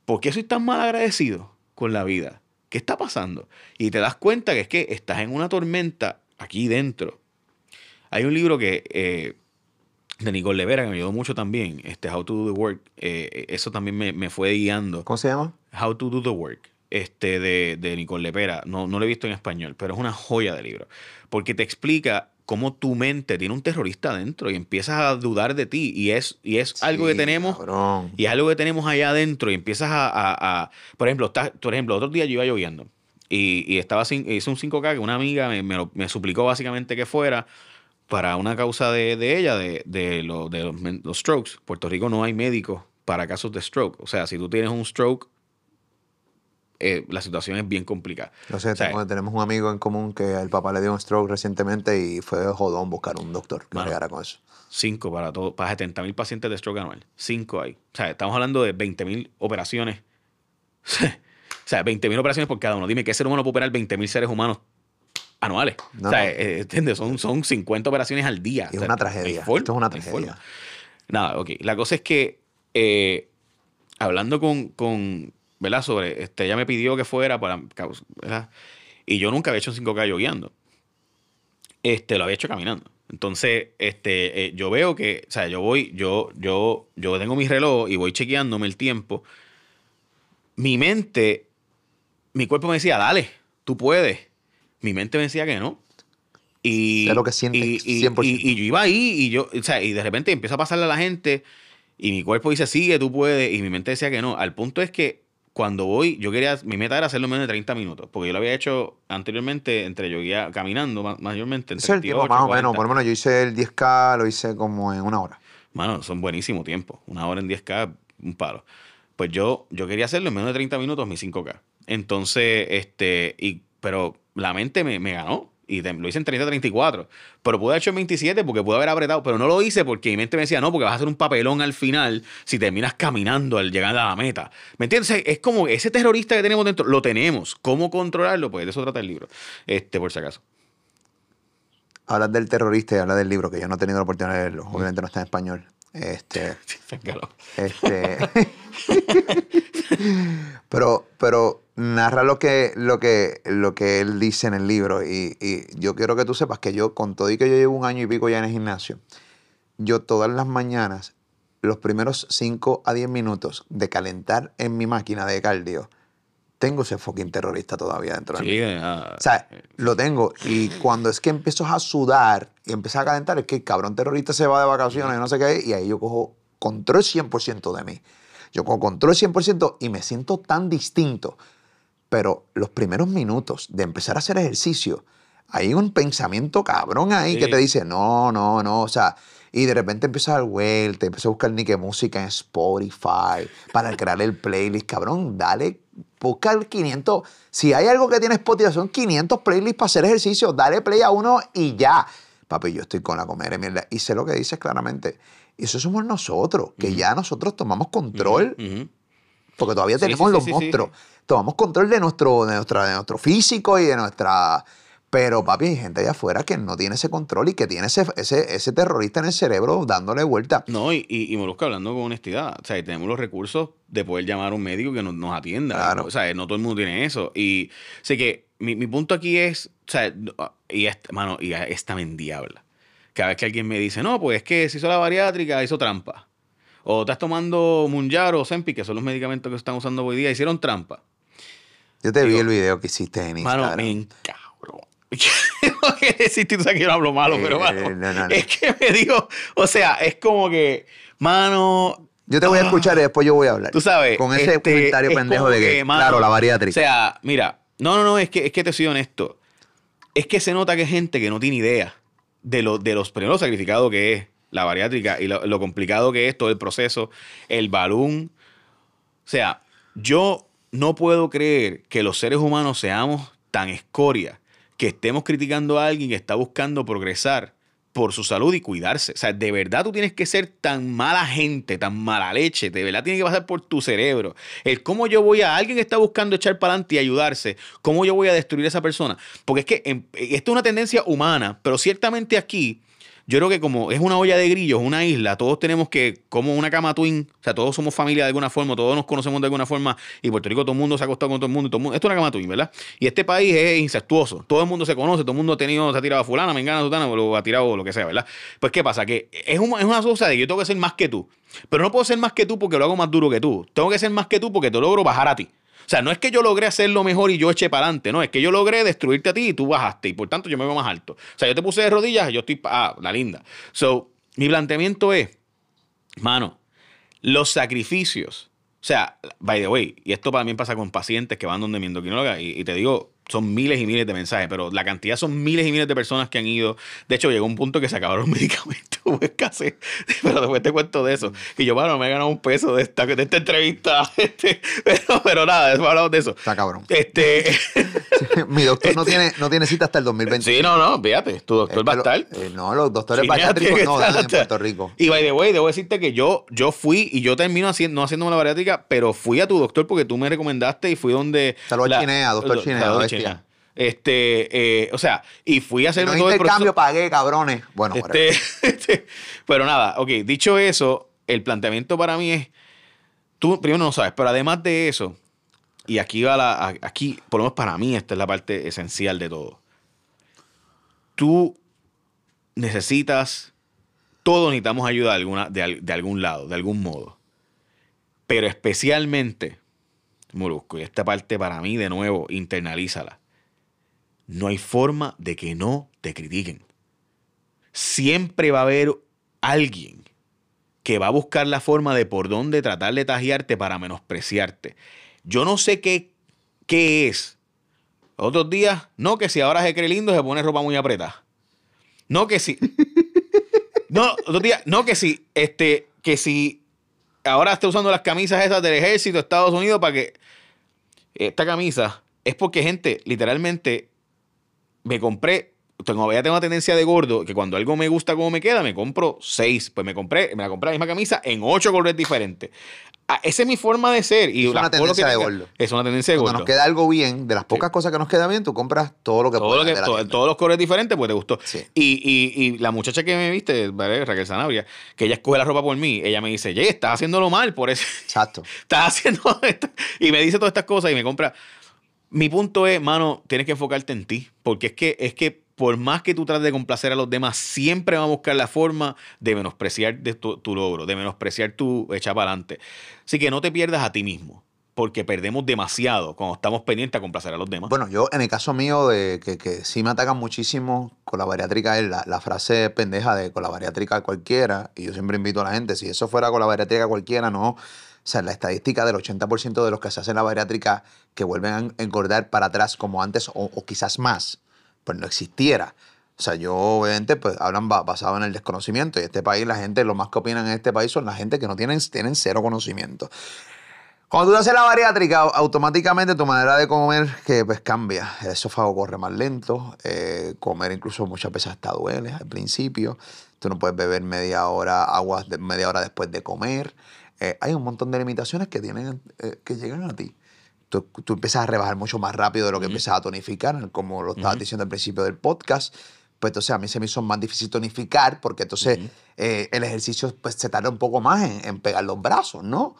¿Por qué soy tan mal agradecido con la vida? ¿Qué está pasando? Y te das cuenta que es que estás en una tormenta aquí dentro. Hay un libro que eh, de Nicole Levera que me ayudó mucho también, este How to Do the Work. eh, eso también me, me fue guiando. ¿Cómo se llama? How to Do the Work, este de, de Nicole Lepera. No, no lo he visto en español, pero es una joya de libro. Porque te explica cómo tu mente tiene un terrorista adentro y empiezas a dudar de ti. Y es, y es algo que Sí, tenemos. cabrón. Y es algo que tenemos allá adentro y empiezas a... a- a- por ejemplo, estás- por ejemplo, otro día yo iba lloviendo y, y estaba sin, hice un 5K que una amiga me, me lo- me suplicó básicamente que fuera para una causa de, de ella, de, de, lo- de los, los strokes. Puerto Rico no hay médicos para casos de stroke. O sea, si tú tienes un stroke, eh, la situación es bien complicada. No sé, O sea, tenemos un amigo en común que el papá le dio un stroke recientemente y fue jodón buscar un doctor que bregara con eso. Cinco para todo, para 70 mil pacientes de stroke anual. Cinco hay. O sea, estamos hablando de 20 mil operaciones. o sea, 20 mil operaciones por cada uno. Dime, ¿qué ser humano puede operar 20 mil seres humanos anuales? No, o sea, no. eh, ¿entiendes? Son, son 50 operaciones al día. Y O es sea, una tragedia. forma, Esto es una tragedia. Nada, ok. La cosa es que eh, hablando con, con, ¿verdad? Sobre, este, ella me pidió que fuera para, ¿verdad? Y yo nunca había hecho un 5K yo guiando. Este, lo había hecho caminando. Entonces, este, eh, yo veo que, o sea, yo voy, yo, yo, yo tengo mi reloj y voy chequeándome el tiempo. Mi mente, mi cuerpo me decía, dale, tú puedes. Mi mente me decía que no. Y, Sé lo que sientes, y, y- 100%. y- y yo iba ahí y yo, o sea, y de repente empieza a pasarle a la gente y mi cuerpo dice, sigue, tú puedes. Y mi mente decía que no. Al punto es que cuando voy, yo quería, mi meta era hacerlo en menos de 30 minutos, porque yo lo había hecho anteriormente entre yo guía, caminando ma- mayormente. Ese es el tiempo 38, más o menos. 40. Por lo menos yo hice el 10K, lo hice como en una hora. Mano, son buenísimos tiempos. Una hora en 10K, un palo. Pues yo, yo quería hacerlo en menos de 30 minutos, mi 5K. Entonces, este, y, pero la mente me, me ganó. Y te- lo hice en 30-34. Pero pude haber hecho en 27 porque pude haber apretado. Pero no lo hice porque mi mente me decía, no, porque vas a hacer un papelón al final si terminas caminando al llegar a la meta. ¿Me entiendes? Es como ese terrorista que tenemos dentro, lo tenemos. ¿Cómo controlarlo? Pues de eso trata el libro. Este, por si acaso. Hablas del terrorista y hablas del libro, que yo no he tenido la oportunidad de leerlo. Obviamente no está en español. Este, este. pero, pero narra lo que, lo que, lo que él dice en el libro. Y, y yo quiero que tú sepas que yo, con todo y que yo llevo un año y pico ya en el gimnasio, yo todas las mañanas, los primeros 5 a 10 minutos de calentar en mi máquina de cardio, tengo ese fucking terrorista todavía dentro de mí. Sí, ah, O sea, lo tengo. Y cuando es que empiezo a sudar y empiezo a calentar, es que el cabrón terrorista se va de vacaciones y no sé qué, y ahí yo cojo control 100% de mí. Yo cojo control 100% y me siento tan distinto. Pero los primeros minutos de empezar a hacer ejercicio, hay un pensamiento cabrón ahí que te dice, no, no, no, o sea, y de repente empiezas a dar vuelta, empiezas a buscar ni qué música en Spotify para crear el playlist, cabrón, dale, busca el 500, si hay algo que tiene Spotify, son 500 playlists para hacer ejercicio, dale play a uno y ya. Papi, yo estoy con la comer de mierda y sé lo que dices claramente. Y eso somos nosotros, que ya nosotros tomamos control ujú. Porque todavía Sí, tenemos sí, los sí, monstruos. Tomamos control de nuestro, de, nuestra, de nuestro físico y de nuestra... Pero, papi, hay gente allá afuera que no tiene ese control y que tiene ese, ese, ese terrorista en el cerebro dándole vuelta. No, y, y, y Molusco hablando con honestidad, o sea, tenemos los recursos de poder llamar a un médico que nos, nos atienda. Claro. O sea, no todo el mundo tiene eso. Y sé que mi, mi punto aquí es, o sea, y esta, mano, y esta mendiabla. Cada vez que alguien me dice, no, pues es que se hizo la bariátrica, hizo trampa. O estás tomando Munjaro o Zempic, que son los medicamentos que están usando hoy día, hicieron trampa. Yo te vi el video que hiciste en Mano, Instagram. me encabrón. no quiero decir, tú sabes que yo no hablo malo, Eh, pero mano, no, no, no. es que me digo, o sea, es como que, mano, Yo te voy a Ah. escuchar y después yo voy a hablar. Tú sabes. Con ese este, comentario es pendejo de que, mano, claro, la bariátrica. O sea, mira, no, no, no, es que, es que te soy honesto. Es que se nota que hay gente que no tiene idea de, lo, de los primeros sacrificados que es la bariátrica y lo, complicado que es todo el proceso, el balón. O sea, yo no puedo creer que los seres humanos seamos tan escoria que estemos criticando a alguien que está buscando progresar por su salud y cuidarse. O sea, de verdad tú tienes que ser tan mala gente, tan mala leche, de verdad tiene que pasar por tu cerebro. El cómo yo voy a alguien que está buscando echar para adelante y ayudarse, cómo yo voy a destruir a esa persona. Porque es que em, esto es una tendencia humana, pero ciertamente aquí yo creo que como es una olla de grillos, una isla, todos tenemos que, como una cama twin, o sea, todos somos familia de alguna forma, todos nos conocemos de alguna forma, y Puerto Rico todo el mundo se ha acostado con todo el mundo, todo el mundo, esto es una cama twin, ¿verdad? Y este país es incestuoso, todo el mundo se conoce, todo el mundo ha tenido, se ha tirado a fulana, me engana, sutana, o lo ha tirado lo que sea, ¿verdad? Pues, ¿qué pasa? Que es, es una cosa de que yo tengo que ser más que tú, pero no puedo ser más que tú porque lo hago más duro que tú, tengo que ser más que tú porque te logro bajar a ti. O sea, no es que yo logré hacerlo mejor y yo eché para adelante, no, es que yo logré destruirte a ti y tú bajaste y por tanto yo me veo más alto. O sea, yo te puse de rodillas y yo estoy, ah, la linda. So, mi planteamiento es, mano, los sacrificios, o sea, by the way, y esto también pasa con pacientes que van donde mi endocrinóloga y, y te digo, son miles y miles de mensajes, pero la cantidad son miles y miles de personas que han ido. De hecho, llegó un punto que se acabaron los medicamentos, hubo escasez. Pero después te cuento de eso. Y yo, bueno, me he ganado un peso de esta, de esta entrevista. Este, pero, pero nada, después hablamos de eso. Está cabrón. Este. Mi doctor no, tiene, no tiene cita hasta el 2020. sí, no, no, fíjate, tu doctor va a estar. Eh, no, los doctores Fíjate bariátricos no dan en Puerto Rico. Y by the way, debo decirte que yo, yo fui y yo termino haciendo, no haciéndome la bariátrica, pero fui a tu doctor porque tú me recomendaste y fui donde. Saludos a la- Chinea, doctor Chinea, Este, eh, o sea, y fui a hacerme No todo el intercambio, pagué, cabrones. Bueno, Este, este, pero nada, ok, dicho eso, el planteamiento para mí es, tú primero no sabes, pero además de eso, y aquí va la, aquí, por lo menos para mí, esta es la parte esencial de todo. Tú necesitas, todos necesitamos ayuda de, alguna, de, de algún lado, de algún modo. Pero especialmente, Molusco, y esta parte para mí, de nuevo, internalízala. No hay forma de que no te critiquen siempre va a haber alguien que va a buscar la forma de por dónde tratar de tajearte para menospreciarte. Yo no sé qué, qué es. Otros días, no que si ahora se cree lindo se pone ropa muy apretada. No que si. No, otros días, no que si, este, que si ahora está usando las camisas esas del ejército de Estados Unidos para que. Esta camisa es porque, gente, literalmente me compré, tengo, ya tengo una tendencia de gordo, que cuando algo me gusta como me queda, me compro seis. Pues me compré, me la compré la misma camisa en ocho colores diferentes. Ah, esa es mi forma de ser. Y Es una que tendencia de gordo. Es una tendencia de Cuando gordo. nos queda algo bien, de las pocas cosas que nos queda bien, tú compras todo lo que todo puedas lo que, todo- todos los colores diferentes, pues te gustó. Sí. Y, y- y la muchacha que me viste, ¿vale? Raquel Sanabria, que ella escoge la ropa por mí, ella me dice, Jay, estás haciéndolo mal, por eso Exacto. estás haciendo esto. Y me dice todas estas cosas y me compra. Mi punto es, mano, tienes que enfocarte en ti. Porque es que, es que por más que tú trates de complacer a los demás, siempre va a buscar la forma de menospreciar tu, logro, de menospreciar tu echa para adelante. Así que no te pierdas a ti mismo. Porque perdemos demasiado cuando estamos pendientes a complacer a los demás. Bueno, yo en el caso mío, de que, sí me atacan muchísimo con la bariátrica, es la, la frase pendeja de con la bariátrica cualquiera, y yo siempre invito a la gente, si eso fuera con la bariátrica cualquiera, no. O sea, la estadística del 80% de los que se hacen la bariátrica que vuelven a engordar para atrás como antes o, o quizás más, pues no existiera. O sea, yo obviamente pues hablan ba- basado en el desconocimiento y este país, la gente, lo más que opinan en este país son la gente que no tienen, tienen cero conocimiento. Cuando tú haces la bariátrica, au- automáticamente tu manera de comer que pues cambia. El esófago corre más lento, eh, comer incluso muchas veces hasta duele al principio. Tú no puedes beber media hora, agua media hora después de comer. Eh, hay un montón de limitaciones que, tienen, eh, que llegan a ti. Tú, tú empiezas a rebajar mucho más rápido de lo que empiezas a tonificar, como lo estabas diciendo al principio del podcast. Pues entonces a mí se me hizo más difícil tonificar porque entonces eh, el ejercicio pues, se tarda un poco más en, en pegar los brazos, ¿no?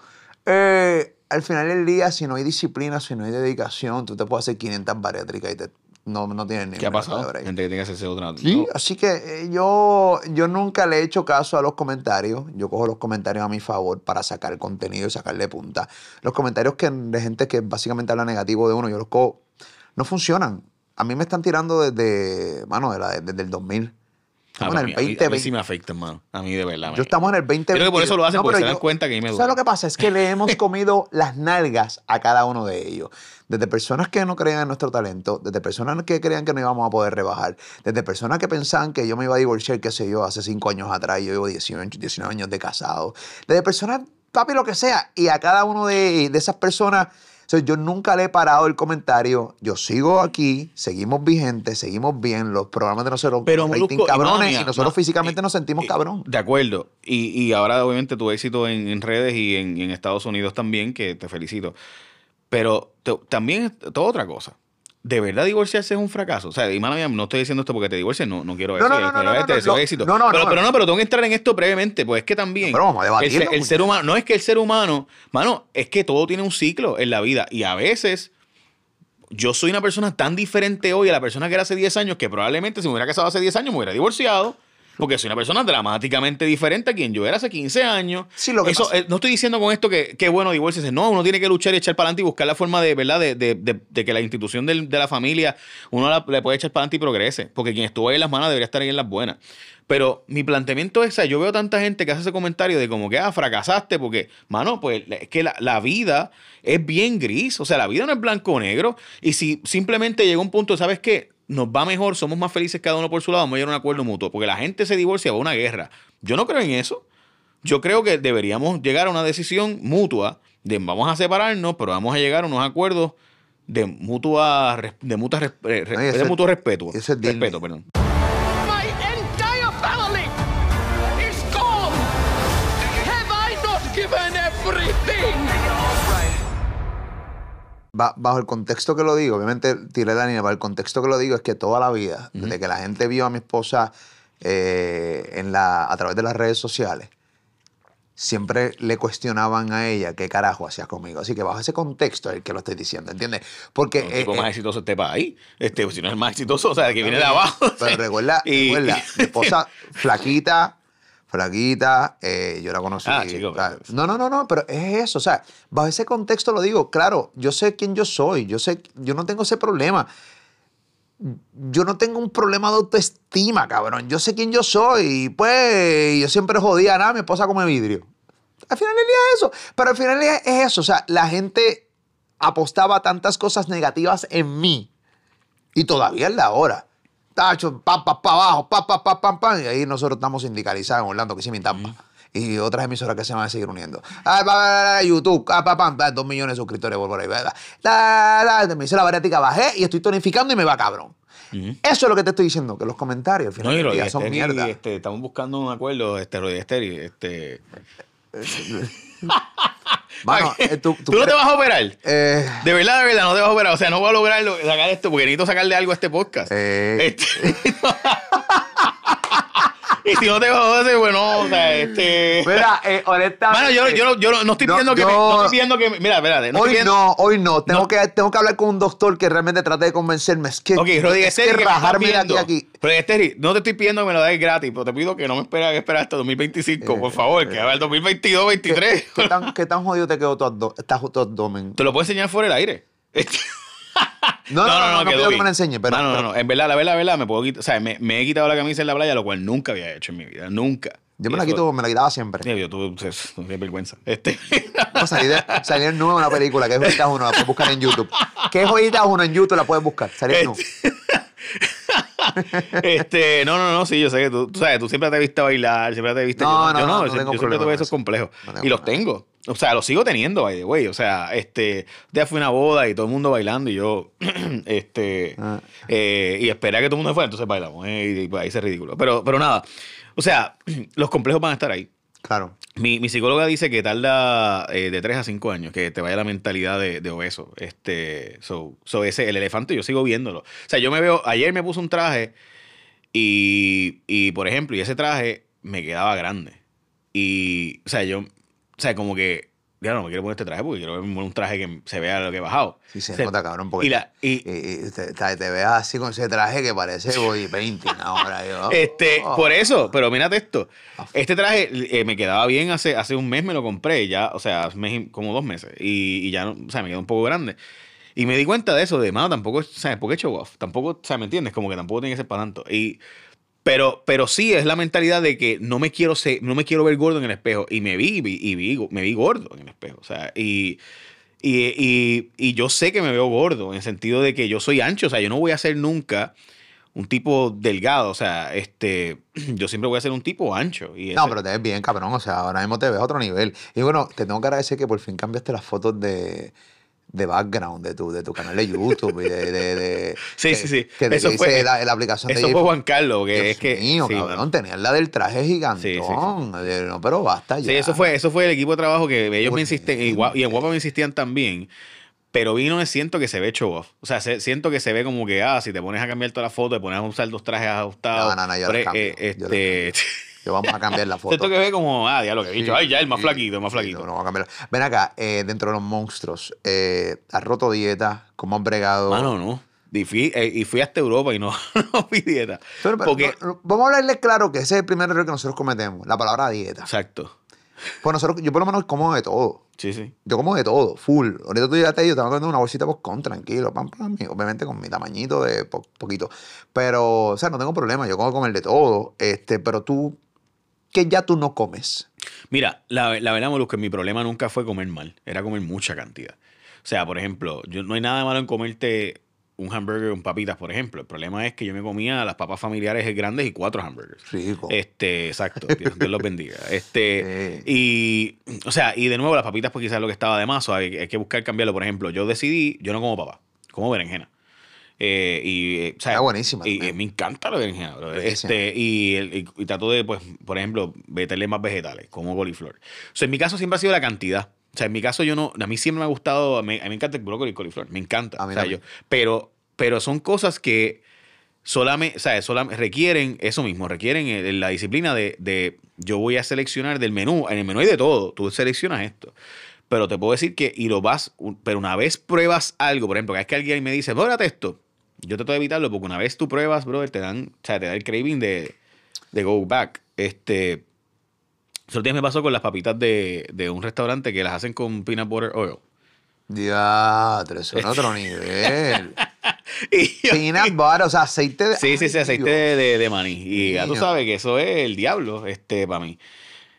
Eh, al final del día, si no hay disciplina, si no hay dedicación, tú te puedes hacer 500 bariátricas y te, no, no tienes ni ¿Qué ha pasado? Gente que tiene que hacerse otra. Sí, no. así que eh, yo, yo nunca le he hecho caso a los comentarios. Yo cojo los comentarios a mi favor para sacar contenido y sacarle punta. Los comentarios que, de gente que básicamente habla negativo de uno, yo los cojo. No funcionan. A mí me están tirando desde, mano, la- desde el 2000. Ah, Estamos a en el a mí- a mí 2020. sí me afecta, hermano. A mí de verdad. Yo estamos en el 2020. Creo que por eso lo hacen, porque pero se dan cuenta que a mí me ¿Sabes lo que pasa? Es que le hemos comido las nalgas a cada uno de ellos. Desde personas que no creían en nuestro talento, desde personas que creían que no íbamos a poder rebajar, desde personas que pensaban que yo me iba a divorciar, qué sé yo, hace cinco años atrás, yo llevo 19, 19 años de casado, desde personas, papi, lo que sea, y a cada uno de, de esas personas yo nunca le he parado el comentario. Yo sigo aquí, seguimos vigentes, seguimos bien. Los programas de nosotros Pero, rating Molusco, y cabrones y nosotros no, físicamente y- nos sentimos y- cabrón. De acuerdo. Y, y ahora, obviamente, tu éxito en, en redes y en, en Estados Unidos también, que te felicito. Pero te- también es toda otra cosa. ¿De verdad divorciarse es un fracaso? O sea, y mala mía, no estoy diciendo esto porque te divorcies, no, no quiero eso. no, no, pero no, no, te deseo no, éxito. no, no, pero, no. pero no, pero tengo que entrar en esto brevemente, pues es que también. Pero vamos a debatirlo, el ser humano, no es que el ser humano, mano, es que todo tiene un ciclo en la vida. Y a veces yo soy una persona tan diferente hoy a la persona que era hace 10 años que probablemente si me hubiera casado hace 10 años me hubiera divorciado. Porque soy una persona dramáticamente diferente a quien yo era hace 15 años. Sí, lo que Eso, pasa- eh, no estoy diciendo con esto que, que bueno, divorciarse. No, uno tiene que luchar y echar para adelante y buscar la forma de, ¿verdad? De, de- de- de que la institución del- de la familia, uno la- le puede echar para adelante y progrese. Porque quien estuvo ahí en las malas debería estar ahí en las buenas. Pero mi planteamiento es, o sea, yo veo tanta gente que hace ese comentario de como que, ah, fracasaste, porque, mano, pues es que la, la vida es bien gris, o sea, la vida no es blanco o negro, y si simplemente llega un punto, ¿sabes qué? Nos va mejor, somos más felices cada uno por su lado, vamos a llegar a un acuerdo mutuo, porque la gente se divorcia, va a una guerra. Yo no creo en eso. Yo creo que deberíamos llegar a una decisión mutua de vamos a separarnos, pero vamos a llegar a unos acuerdos de mutua, de mutua, de mutuo respeto. ese es Disney. respeto, perdón. Bajo el contexto que lo digo, obviamente tiré la línea, bajo el contexto que lo digo es que toda la vida, desde que la gente vio a mi esposa eh, en la, a través de las redes sociales, siempre le cuestionaban a ella qué carajo hacía conmigo. Así que bajo ese contexto es el que lo estoy diciendo, ¿entiendes? Porque... el eh, tipo eh, más exitoso de este país. Este, si no es el más exitoso, o sea, el que viene de abajo. Pero recuerda, Y- recuerda, mi esposa flaquita, flaquita, eh, yo la conocí. Ah, chico, claro. pero- No, no, no, no, pero es eso, o sea, bajo ese contexto lo digo, claro, yo sé quién yo soy, yo sé, yo no tengo ese problema. Yo no tengo un problema de autoestima, cabrón. Yo sé quién yo soy. y, Pues yo siempre jodía, nada, mi esposa come vidrio. Al final del día es eso. Pero al final del día es eso. O sea, la gente apostaba tantas cosas negativas en mí. Y todavía es la hora. Tacho, pa, pa, pa, abajo, pam, pam. Y ahí nosotros estamos sindicalizados en Orlando, que sí, mi tampa. Y otras emisoras que se van a seguir uniendo. Ah, YouTube, ah, pa, pam, pa, dos millones de suscriptores por ahí. me hice la bariátrica, bajé y estoy tonificando y me va cabrón. Eso es lo que te estoy diciendo, que los comentarios al final No, día son mierda. Este, estamos buscando un acuerdo, este, Rodríguez este... ¿Qué? eh, tú, ¿Tú no te vas a operar? Eh, De verdad, de verdad, no te vas a operar. O sea, no voy a lograr lo- sacar esto porque necesito sacarle algo a este podcast. Eh. Este- y si no te a hacer, bueno, o sea, este... mira, eh, honestamente. Mano, yo, yo, no- yo no, no estoy No, pidiendo que me, yo- no estoy pidiendo que me- Mira, espérate. No hoy pidiendo- no, hoy no. Tengo, No. Que, tengo que hablar con un doctor que realmente trate de convencerme. Es que, Ok, Rodríguez es que que me rajarme de aquí a aquí. Rodríguez Esteri, no te estoy pidiendo que me lo des gratis, pero te pido que no me esperes que esperar hasta 2025, por favor, que va el 2022, Eh, ¿Qué, 23. qué tan, qué tan jodido te quedó tu, abdo- está tu abdomen? Te lo puedo enseñar fuera del aire. Este- No, no, no, no, quedó pido que bien. me lo enseñe, pero- No, no, no, en verdad, la verdad, la verdad, me puedo quitar, o sea, me, me he quitado la camisa en la playa, lo cual nunca había hecho en mi vida, nunca. Yo me la quito, me la quitaba siempre. Yo tuve, vergüenza. Este, No, salí, de, salí en nuevo una película que es Joyitas Uno, la puedes buscar en YouTube. ¿Qué es Joyitas Uno en YouTube? La puedes buscar. Salí en nuevo. este, no, no, no, sí, yo sé que tú, tú sabes, tú siempre te viste bailar, siempre te viste. No, yo no, yo no, no yo, tengo yo siempre tuve esos eso. complejos. No y los tengo. O sea, los sigo teniendo, by the way. O sea, este, ya fui a una boda y todo el mundo bailando y yo, este, Ah. eh, y esperé a que todo el mundo fuera, entonces bailamos. eh, y, pues, ahí se ridículo. Pero, pero nada, o sea, los complejos van a estar ahí. Claro. Mi, mi psicóloga dice que tarda eh, de 3 a 5 años que te vaya la mentalidad de, de obeso. Este, so, so ese, el elefante yo sigo viéndolo. O sea, yo me veo, ayer me puse un traje y, y, por ejemplo, y ese traje me quedaba grande. Y, o sea, yo, o sea, como que, ya no me quiero poner este traje porque quiero un traje que se vea lo que he bajado. Sí, se O sea, nota, cabrón. Porque y la- y- y- y te, te- te veas así con ese traje que parece boy painting ahora. Yo, Este, oh. por eso, pero mírate esto. Este traje eh, me quedaba bien hace, hace un mes, me lo compré ya, o sea, como dos meses. Y, y ya, no, o sea, me quedó un poco grande. Y me di cuenta de eso, de, mano, tampoco, es- o sea, porque he show off. Tampoco, o sea, ¿me entiendes? Como que tampoco tiene que ser para tanto. Y, pero, pero sí es la mentalidad de que no me quiero ser, no me quiero ver gordo en el espejo. Y me vi, y vi, me vi gordo en el espejo. O sea, y, y, y- y yo sé que me veo gordo, en el sentido de que yo soy ancho. O sea, yo no voy a ser nunca un tipo delgado. O sea, este, yo siempre voy a ser un tipo ancho. Y No, ese- pero te ves bien, cabrón. O sea, ahora mismo te ves a otro nivel. Y bueno, te tengo que agradecer que por fin cambiaste las fotos de, de background de tu, de tu canal de YouTube y de, de, de- Sí, sí, sí. Que, Eso que fue- la, la aplicación Eso de fue Juan Carlos, que Dios es que. mío, sí, cabrón, tenían la del traje gigantón. Sí, sí, sí. Eh, No, pero basta ya. Sí, eso fue, eso fue el equipo de trabajo que ellos me insisten, y, y en Guapa me insistían también. Pero vino siento que se ve show off. O sea, se- siento que se ve como que, ah, si te pones a cambiar toda la foto, te pones a usar dos trajes ajustados. No, no, no, yo Pero, los cambio, eh, yo los este, Que vamos a cambiar la foto. siento que ve como, ah, diablo, que bicho. Sí, Ay, ya, el más sí, flaquito, el más flaquito. no, no vamos a cambiar. Ven acá, eh, dentro de los monstruos, eh, ¿has roto dieta? ¿Cómo has bregado? Ah, no, no. Y fui, eh, y fui hasta Europa y no, no fui dieta. Pero, pero, Porque, no, vamos a hablarles claro que ese es el primer error que nosotros cometemos, la palabra dieta. exacto. Pues nosotros, yo por lo menos como de todo. Sí, sí. Yo como de todo, full. Ahorita tú llegaste yo estaba comiendo una bolsita con tranquilo, pam, pam, y obviamente con mi tamañito de po- poquito. Pero, o sea, no tengo problema, yo como comer de todo. Este, pero tú, que ya tú no comes. Mira, la, la verdad, Molusco, mi problema nunca fue comer mal, era comer mucha cantidad. O sea, por ejemplo, yo, no hay nada malo en comerte un hamburger con papitas, por ejemplo. El problema es que yo me comía las papas familiares grandes y cuatro hamburgers. Rico. Este, exacto. Dios, Dios los bendiga. Este, Sí. y, o sea, y de nuevo, las papitas, pues quizás lo que estaba de más, o hay, hay que buscar cambiarlo. Por ejemplo, yo decidí, yo no como papa, como berenjena. Eh, y, eh, o sea, Está buenísima Y, eh, me encanta la berenjena. Este, y, y- y trato de, pues, por ejemplo, meterle más vegetales, como coliflor. O sea, en mi caso siempre ha sido la cantidad. O sea, en mi caso yo no, a mí siempre me ha gustado, a mí, a mí me encanta el brócoli y coliflor, me encanta. A mí O sea, yo- pero, pero son cosas que solamente, o sea, solam- requieren eso mismo, requieren el- la disciplina de, de yo voy a seleccionar del menú, en el menú hay de todo, tú seleccionas esto. Pero te puedo decir que, y lo vas, pero una vez pruebas algo, por ejemplo, cada vez que alguien me dice, bórate esto, yo trato de evitarlo porque una vez tú pruebas, brother, te dan, o sea, te da el craving de, de go back. Este, otros días me pasó con las papitas de, de un restaurante que las hacen con peanut butter oil. Diatre, eso es otro nivel. Yo- Peanut butter, o sea, aceite de. Sí, sí, sí, aceite de, de, de maní. Y ya tú sabes que eso es el diablo, este, para mí.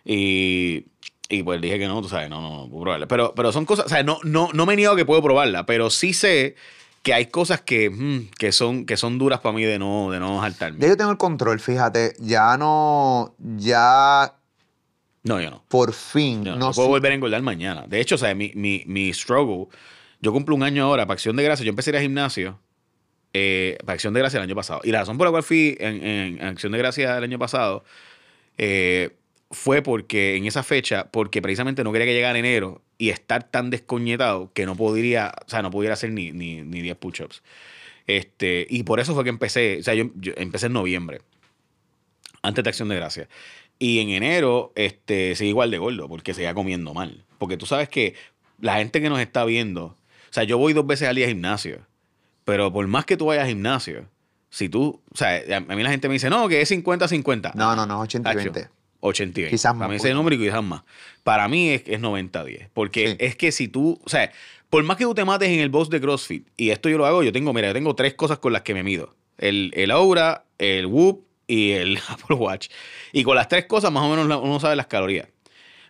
Y, y pues dije que no, tú sabes, no, no, no puedo probarla. Pero, pero son cosas, o sea, no, no, no me niego que puedo probarla, pero sí sé que hay cosas que, mm, que, son, que son duras para mí de no, de no saltarme. Ya yo tengo el control, fíjate. Ya no. Ya No, yo no. por fin. Yo no, no yo puedo volver a engordar mañana. De hecho, o sea, mi, mi, mi struggle, yo cumplo un año ahora, para Acción de Gracia, yo empecé a ir al gimnasio eh, para Acción de Gracia el año pasado. Y la razón por la cual fui en, en Acción de Gracia el año pasado eh, fue porque en esa fecha, porque precisamente no quería que llegara enero y estar tan descoñetado que no podría, o sea, no pudiera hacer ni, ni, ni 10 push-ups. Este, y por eso fue que empecé, o sea, yo, yo empecé en noviembre, antes de Acción de Gracia. Y en enero, este, seguí igual de gordo, porque seguía comiendo mal. Porque tú sabes que la gente que nos está viendo, o sea, yo voy dos veces al día al gimnasio, pero por más que tú vayas al gimnasio, si tú, o sea, a mí la gente me dice, no, que es 50-50. No, no, no, 80 y Tacho, 20. 80 y 20. Quizás Para más, mí ese número y quizás más. Para mí es, es 90-10. Porque Sí. es que si tú, o sea, por más que tú te mates en el box de CrossFit, y esto yo lo hago, yo tengo, mira, yo tengo tres cosas con las que me mido. El, el Aura, el Whoop y el Apple Watch. Y con las tres cosas más o menos uno sabe las calorías.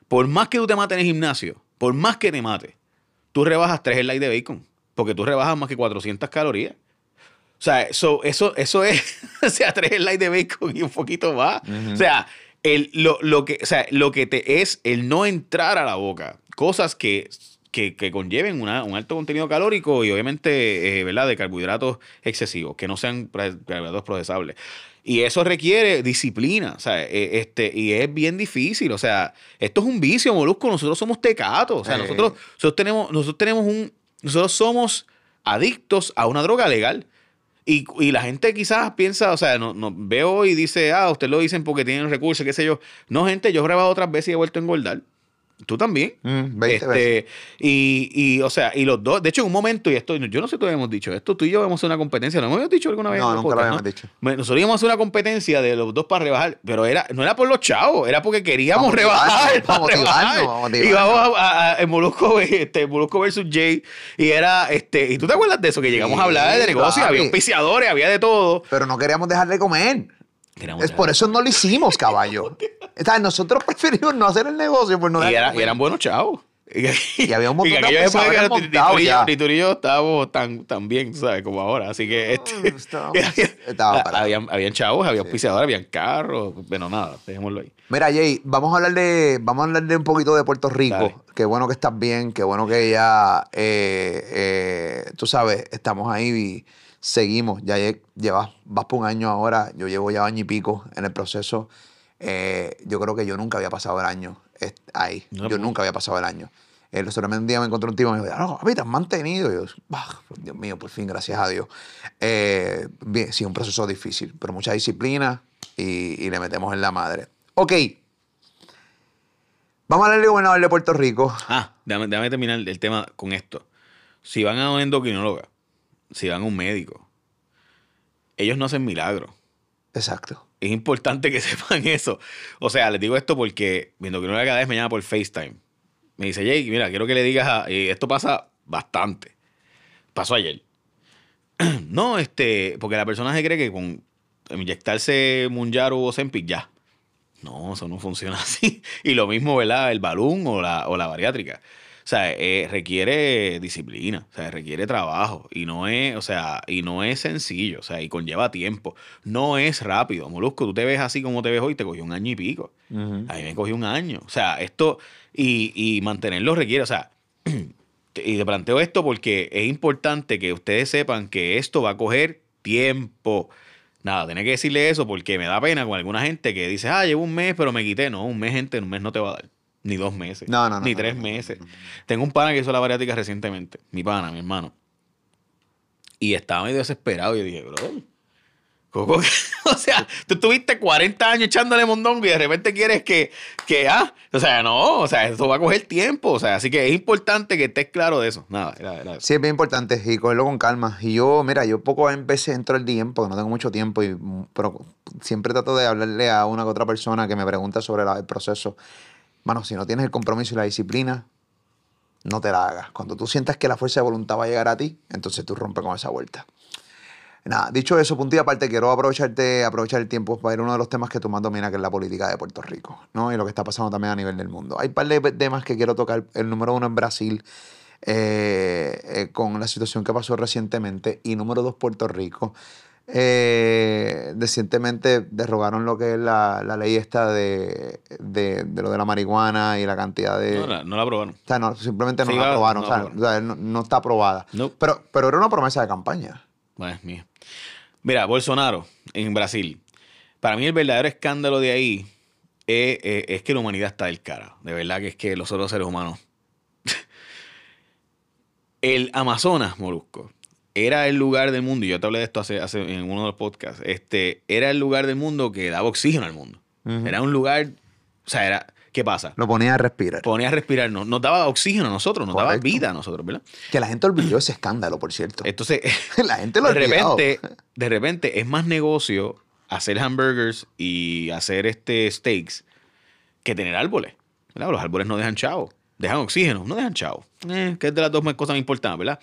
Por más que tú te mates en el gimnasio, por más que te mates, tú rebajas tres slides de bacon. Porque tú rebajas más que 400 calorías. O sea, eso, eso, eso es, o sea, tres slides de bacon y un poquito más. O sea, el, lo, lo que, o sea, lo que te es el no entrar a la boca. Cosas que, que, que conlleven una- un alto contenido calórico y obviamente, eh, ¿verdad? De carbohidratos excesivos, que no sean carbohidratos procesables. Y eso requiere disciplina, o sea, eh, este, y es bien difícil. O sea, esto es un vicio, molusco. Nosotros somos tecatos. O sea, Eh. nosotros, nosotros tenemos, nosotros tenemos un, nosotros somos adictos a una droga legal. Y, la gente quizás piensa, o sea, no, no, veo y dice, ah, usted lo dicen porque tienen recursos, qué sé yo. No, gente, yo he grabado otras veces y he vuelto a engordar. Tú también. Mm, 20 Este, veces. y, y, o sea, y los dos, de hecho, en un momento, y esto, yo no sé si todavía hemos dicho esto, tú y yo vamos a hacer una competencia, ¿no hemos dicho alguna vez? No, nunca lo podcast, habíamos no? dicho. Nosotros íbamos a hacer una competencia de los dos para rebajar, pero era, no era por los chavos, era porque queríamos motivarnos, rebajar. motivarnos, rebajar. Y vamos a, a- a- el Molusco, este, Molusco versus Jay, y era, este, y tú te acuerdas de eso, que llegamos a hablar de Sí, negocio, papi. había auspiciadores, había de todo. Pero no queríamos dejar de comer. Es por eso no lo hicimos, caballo. Nosotros preferimos no hacer el negocio por no y, era- y eran buenos chavos. Y había un montón Y de después que y yo- estábamos tan, tan bien, ¿sabes? Como ahora. Así que este, estaba Ah, parado. habían, habían chavos, había auspiciadores, habían carros. Bueno, nada, dejémoslo ahí. Mira, Jay, vamos a hablar de, vamos a hablar de un poquito de Puerto Rico. Dale. Qué bueno que estás bien, qué bueno que ya, eh, eh, tú sabes, estamos ahí y seguimos. Ya lle- llevas, vas por un año ahora, yo llevo ya año y pico en el proceso. Eh, yo creo que yo nunca había pasado el año ahí. No, yo pues. nunca había pasado el año. El otro un día me encontré un tipo y me dijo, no, papi, te has mantenido. Y yo, "Bah, Dios mío, por fin, gracias a Dios. Eh, bien, sí, un proceso difícil, pero mucha disciplina y, y le metemos en la madre. Ok. Vamos a hablar del gobernador de Puerto Rico. Ah, déjame, déjame terminar el tema con esto. Si van a una endocrinóloga, si van a un médico, ellos no hacen milagros. Exacto. Es importante que sepan eso. O sea, les digo esto porque mi endocrinóloga cada vez me llama por FaceTime. Me dice, Jake, mira, quiero que le digas a... y esto pasa bastante. Pasó ayer. no, este... Porque la persona se cree que con inyectarse Munjaro o Zempic ya. No, eso no funciona así. Y lo mismo, ¿verdad? El balón o la, o la bariátrica. O sea, eh, requiere disciplina, o sea, requiere trabajo y no es, o sea, y no es sencillo, o sea, y conlleva tiempo. No es rápido. Molusco, tú te ves así como te ves hoy, te cogió un año y pico. A mí me cogió un año. O sea, esto, y, y mantenerlo requiere, o sea, y te planteo esto porque es importante que ustedes sepan que esto va a coger tiempo. Nada, tenía que decirle eso porque me da pena con alguna gente que dice, ah, llevo un mes, pero me quité. No, un mes, gente, un mes no te va a dar. Ni dos meses. No, no, no, Ni tres meses. Tengo un pana que hizo la bariátrica recientemente. Mi pana, mi hermano. Y estaba medio desesperado. Y yo dije, bro. ¿cómo que-" o sea, tú tuviste 40 años echándole mondongo y de repente quieres que, que, ah, o sea, no, o sea, eso va a coger tiempo, o sea, así que es importante que estés claro de eso. Nada, era, era eso. Sí, es bien importante y cogerlo con calma. Y yo, mira, yo poco veces entro el DM porque no tengo mucho tiempo, y, pero siempre trato de hablarle a una que otra persona que me pregunta sobre la- el proceso. Mano, si no tienes el compromiso y la disciplina, no te la hagas. Cuando tú sientas que la fuerza de voluntad va a llegar a ti, entonces tú rompes con esa vuelta. Nada, dicho eso, punto aparte, quiero aprovecharte, aprovechar el tiempo para ir a uno de los temas que tú más dominas, que es la política de Puerto Rico, ¿no? Y lo que está pasando también a nivel del mundo. Hay un par de temas que quiero tocar. El número uno en Brasil, eh, eh, con la situación que pasó recientemente. Y número dos, Puerto Rico. Eh, recientemente derrogaron lo que es la, la ley esta de, de, de lo de la marihuana y la cantidad de... No, la, no la aprobaron. O sea, no, simplemente no Sí, la aprobaron. no o sea, aprobaron. o sea, no, no está aprobada. Pero, pero era una promesa de campaña. Madre mía. Mira, Bolsonaro en Brasil. Para mí el verdadero escándalo de ahí es, es- es que la humanidad está del cara. De verdad que es que los otros seres humanos. el Amazonas, Molusco, era el lugar del mundo, y yo te hablé de esto hace, hace en uno de los podcasts, este, era el lugar del mundo que daba oxígeno al mundo. Ujú. Era un lugar, o sea, era, ¿qué pasa? Lo ponía a respirar. Ponía a respirar, nos, nos daba oxígeno a nosotros, nos daba Correcto. vida a nosotros, ¿verdad? Que la gente olvidó ese escándalo, por cierto. Entonces, la gente lo de repente, de repente es más negocio hacer hamburgers y hacer este steaks que tener árboles. ¿verdad? Los árboles no dejan chavo, dejan oxígeno, no dejan chavo. Eh, que es de las dos cosas más importantes, ¿verdad?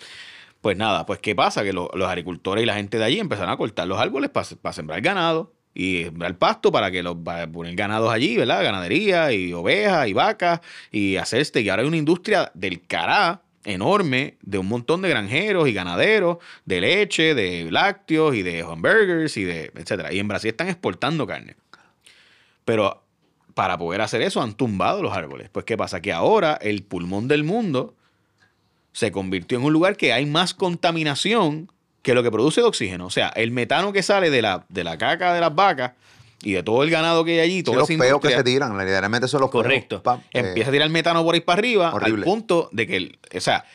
Pues nada, pues ¿qué pasa? Que lo- los agricultores y la gente de allí empezaron a cortar los árboles para sembrar ganado y sembrar pasto para que los para poner ganados allí, ¿verdad? Ganadería y ovejas y vacas y hacer este. Y ahora hay una industria del cará enorme de un montón de granjeros y ganaderos de leche, de lácteos y de hamburgers y de etcétera. Y en Brasil están exportando carne. Pero para poder hacer eso han tumbado los árboles. Pues ¿qué pasa? Que ahora el pulmón del mundo se convirtió en un lugar que hay más contaminación que lo que produce de oxígeno. O sea, el metano que sale de la, de la caca de las vacas y de todo el ganado que hay allí, Sí, toda los peos que se tiran, literalmente son los peos. Correcto. Eh, Empieza a tirar metano por ahí para arriba horrible. al punto de que, el- o sea,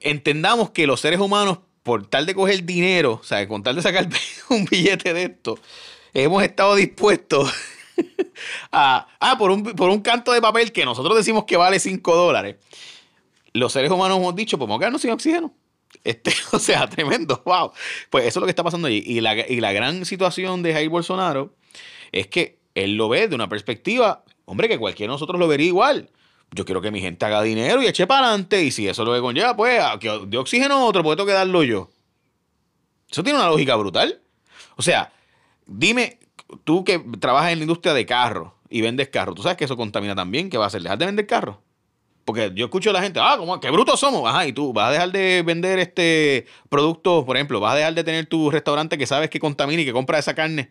entendamos que los seres humanos, por tal de coger dinero, o sea, con tal de sacar un billete de esto, hemos estado dispuestos a, ah, por un, por un canto de papel que nosotros decimos que vale 5 dólares. Los seres humanos hemos dicho, pues vamos a quedarnos sin oxígeno. Este, o sea, tremendo, wow. Pues eso es lo que está pasando allí. Y la, y la gran situación de Jair Bolsonaro es que él lo ve de una perspectiva, hombre, que cualquiera de nosotros lo vería igual. Yo quiero que mi gente haga dinero y eche para adelante. Y si eso lo que conlleva, pues, de oxígeno otro, pues tengo que darlo yo. Eso tiene una lógica brutal. O sea, dime, tú que trabajas en la industria de carros y vendes carros, ¿tú sabes que eso contamina también? ¿Qué va a hacer? ¿Dejar de vender carros? Porque yo escucho a la gente, ah, como qué brutos somos. Ajá, y tú vas a dejar de vender este productos, por ejemplo, vas a dejar de tener tu restaurante que sabes que contamina y que compra esa carne.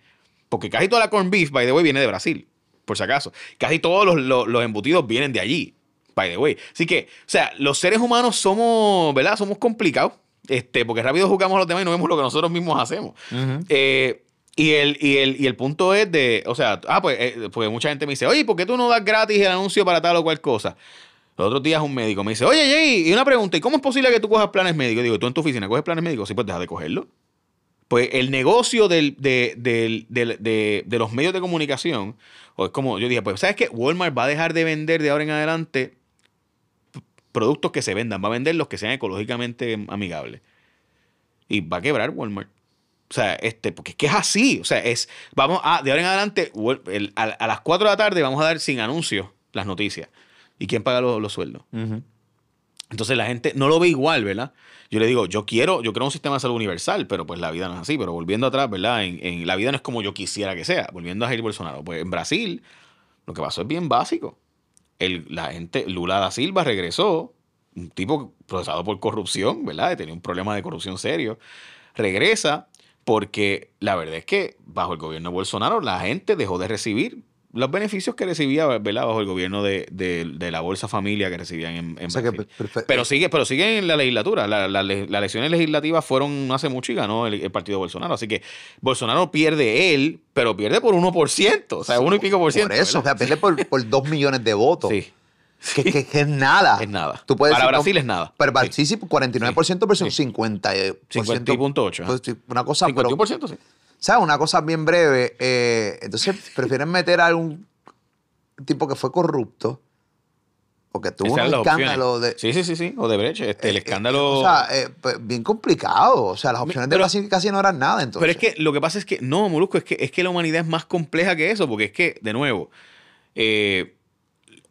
Porque casi toda la corn beef, by the way, viene de Brasil, por si acaso. Casi todos los, los- los embutidos vienen de allí, by the way. Así que, o sea, los seres humanos somos, ¿verdad? Somos complicados. Este, porque rápido jugamos a los demás y no vemos lo que nosotros mismos hacemos. Eh, y, el, y, el, y el punto es de, o sea, ah, pues, eh, porque mucha gente me dice, oye, ¿por qué tú no das gratis el anuncio para tal o cual cosa? Los otros días un médico me dice, oye, Jay, y una pregunta, ¿y cómo es posible que tú cojas planes médicos? Digo, ¿tú en tu oficina coges planes médicos? Sí, pues deja de cogerlo. Pues el negocio del- de, del- del- de- los medios de comunicación, o es como yo dije, pues, ¿sabes qué? Walmart va a dejar de vender de ahora en adelante productos que se vendan, va a vender los que sean ecológicamente amigables. Y va a quebrar Walmart. O sea, este, porque es que es así. O sea, es, vamos a, de ahora en adelante, a, a las 4 de la tarde vamos a dar sin anuncios las noticias. ¿Y quién paga los, los sueldos? Entonces la gente no lo ve igual, ¿verdad? Yo le digo, yo quiero, yo quiero un sistema de salud universal, pero pues la vida no es así. Pero volviendo atrás, ¿verdad? En, en- la vida no es como yo quisiera que sea. Volviendo a Jair Bolsonaro. Pues en Brasil, lo que pasó es bien básico. El, la gente, Lula da Silva regresó, un tipo procesado por corrupción, ¿verdad? Tenía un problema de corrupción serio. Regresa porque la verdad es que bajo el gobierno de Bolsonaro la gente dejó de recibir los beneficios que recibía, ¿verdad? Bajo el gobierno de, de- de la Bolsa Familia que recibían en, en O sea que Brasil. Pero sigue, pero sigue en la legislatura. La- la- las elecciones legislativas fueron no hace mucho y ganó el, el partido Bolsonaro. Así que Bolsonaro pierde él, pero pierde por 1%. O sea, uno y pico por ciento. Por eso, o sea, pierde por, por 2 millones de votos. Sí. Que, que- que es nada. Es nada. Tú puedes Para decir, Brasil no, es nada. Pero para- Sí. sí, sí, 49% versus Sí. 50%. eh, 50.8, ajá. pues, sí, Una cosa, pero, 51%, sí. ¿Sabes? Una cosa bien breve. eh, entonces, prefieren meter a algún tipo que fue corrupto porque tuvo Esas un opciones. escándalo de... Sí, sí, sí, sí. O de Breche. Este, el eh, escándalo. O sea, eh, pues, bien complicado. O sea, las opciones de pero- Brasil casi no eran nada, entonces. Pero es que lo que pasa es que, no, Molusco, es que, es que la humanidad es más compleja que eso, porque es que, de nuevo, eh,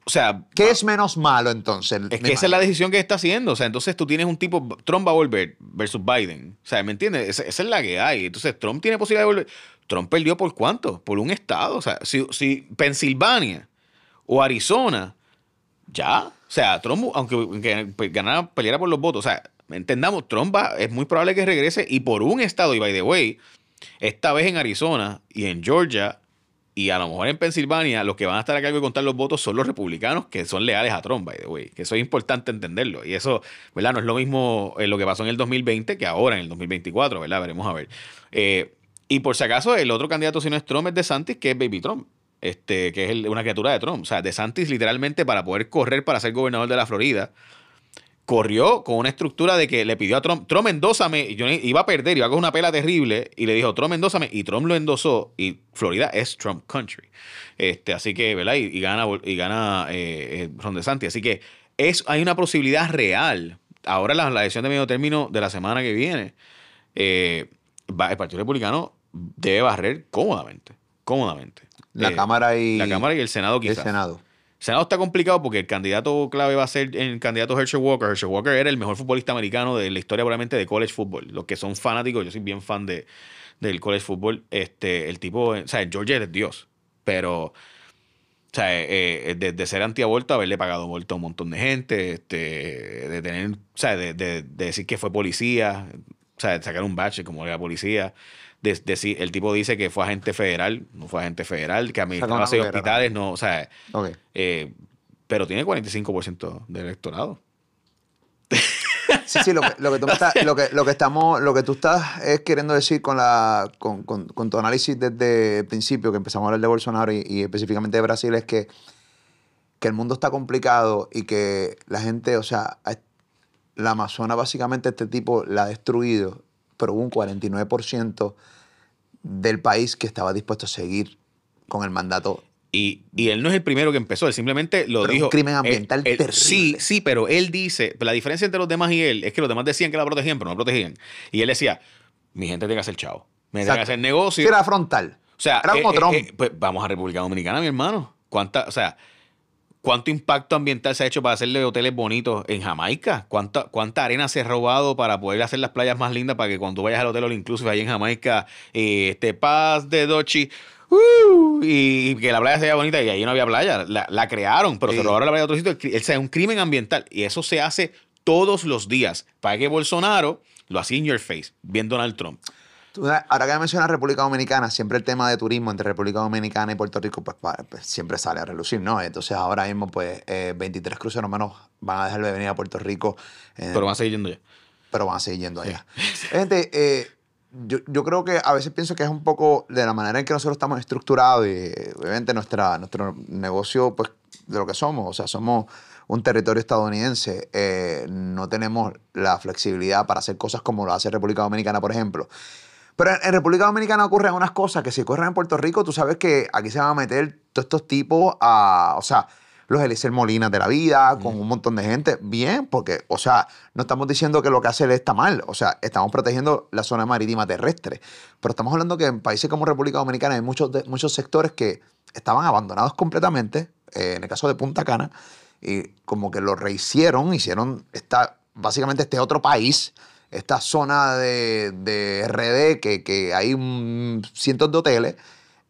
o sea, ¿Qué es menos malo, entonces? es que esa es la decisión que está haciendo. O sea, entonces tú tienes un tipo, Trump va a volver versus Biden. O sea, ¿me entiendes? Esa, esa es la que hay. Entonces, Trump tiene posibilidad de volver. Trump perdió por cuánto? Por un estado. O sea, si, si Pensilvania o Arizona, ya. O sea, Trump, aunque, aunque ganara, peleara por los votos, o sea, entendamos, Trump va, es muy probable que regrese y por un estado, y by the way, esta vez en Arizona y en Georgia y a lo mejor en Pensilvania, los que van a estar a cargo de contar los votos son los republicanos que son leales a Trump, by the way. Que eso es importante entenderlo. Y eso, ¿verdad? No es lo mismo eh, lo que pasó en el 2020 que ahora en el 2024, ¿verdad? Veremos a ver. Eh, y por si acaso, el otro candidato, si no es Trump, es DeSantis, que es Baby Trump. Este, que es una criatura de Trump. O sea, DeSantis literalmente para poder correr para ser gobernador de la Florida, corrió con una estructura de que le pidió a Trump, Trump endósame, y yo iba a perder, iba a coger una pela terrible, y le dijo, Trump endósame, y Trump lo endosó, y Florida es Trump country. Este, así que, ¿verdad? Y, y gana, y gana eh, eh, Ron DeSantis. Así que es, hay una posibilidad real. Ahora la, la elección de medio término de la semana que viene, eh, va- el Partido Republicano debe barrer cómodamente, cómodamente. La Eh, Cámara y La Cámara y el Senado y el quizás. Senado. Senado está complicado porque el candidato clave va a ser el candidato Herschel Walker. Herschel Walker era el mejor futbolista americano de la historia probablemente de college football. Los que son fanáticos, yo soy bien fan de, del college football. Este, el tipo, o sea, Georgia es Dios. Pero, o sea, eh, eh, de, ser antiaborto, haberle pagado aborto a un montón de gente, este, de tener, o sea, de, de- de decir que fue policía, o sea, de sacar un badge como era policía. De, el tipo dice que fue agente federal, no fue agente federal, que administraba una seis loquera hospitales, no, o sea, eh, pero tiene 45% del electorado. Sí, sí, lo que, lo que tú estás- lo que, lo que estamos, lo que tú estás es queriendo decir con la, con, con- con tu análisis desde el principio, que empezamos a hablar de Bolsonaro y, y específicamente de Brasil, es que, que el mundo está complicado y que la gente, o sea, a- la Amazona básicamente este tipo la ha destruido, pero hubo un 49% del país que estaba dispuesto a seguir con el mandato. Y, y él no es el primero que empezó, él simplemente lo Pero dijo. un crimen Él- ambiental él- terrible. Sí, sí, pero él dice, la diferencia entre los demás y él es que los demás decían que la protegían, pero no la protegían. Y él decía, mi gente tiene que hacer chavo, mi gente tiene que hacer negocio. Era frontal. O sea, era como eh, eh, Trump. eh, pues vamos a República Dominicana, mi hermano. ¿Cuánta, o sea, ¿cuánto impacto ambiental se ha hecho para hacerle hoteles bonitos en Jamaica? ¿Cuánta, ¿Cuánta arena se ha robado para poder hacer las playas más lindas para que cuando vayas al hotel all inclusive ahí en Jamaica, eh, este paz de Dochi, Uh, y, y que la playa se veía bonita y ahí no había playa. La, la crearon, pero Sí. se robaron la playa de otro sitio. El sea, es un crimen ambiental. Y eso se hace todos los días. Para que Bolsonaro lo hacía in your face, bien Donald Trump. Tú, ahora que mencionas República Dominicana, siempre el tema de turismo entre República Dominicana y Puerto Rico, pues, pues, siempre sale a relucir, ¿no? Entonces ahora mismo, pues, eh, 23 cruceros menos van a dejar de venir a Puerto Rico. eh, Pero van a seguir yendo ya. pero van a seguir yendo allá. Gente, eh, yo, yo creo que a veces pienso que es un poco de la manera en que nosotros estamos estructurados y obviamente nuestra, nuestro negocio, pues, de lo que somos, o sea, somos un territorio estadounidense, eh, no tenemos la flexibilidad para hacer cosas como lo hace República Dominicana, por ejemplo. Pero en, República Dominicana ocurren unas cosas que si ocurren en Puerto Rico, tú sabes que aquí se van a meter todos estos tipos a, o sea, los Eliezer Molinas de la vida, con un montón de gente, bien, porque, o sea, no estamos diciendo que lo que hace él está mal, o sea, estamos protegiendo la zona marítima terrestre, pero estamos hablando que en países como República Dominicana hay muchos, de- muchos sectores que estaban abandonados completamente, eh, en el caso de Punta Cana, y como que lo rehicieron, hicieron esta, básicamente este otro país, esta zona de, de RD que, que hay mm, cientos de hoteles,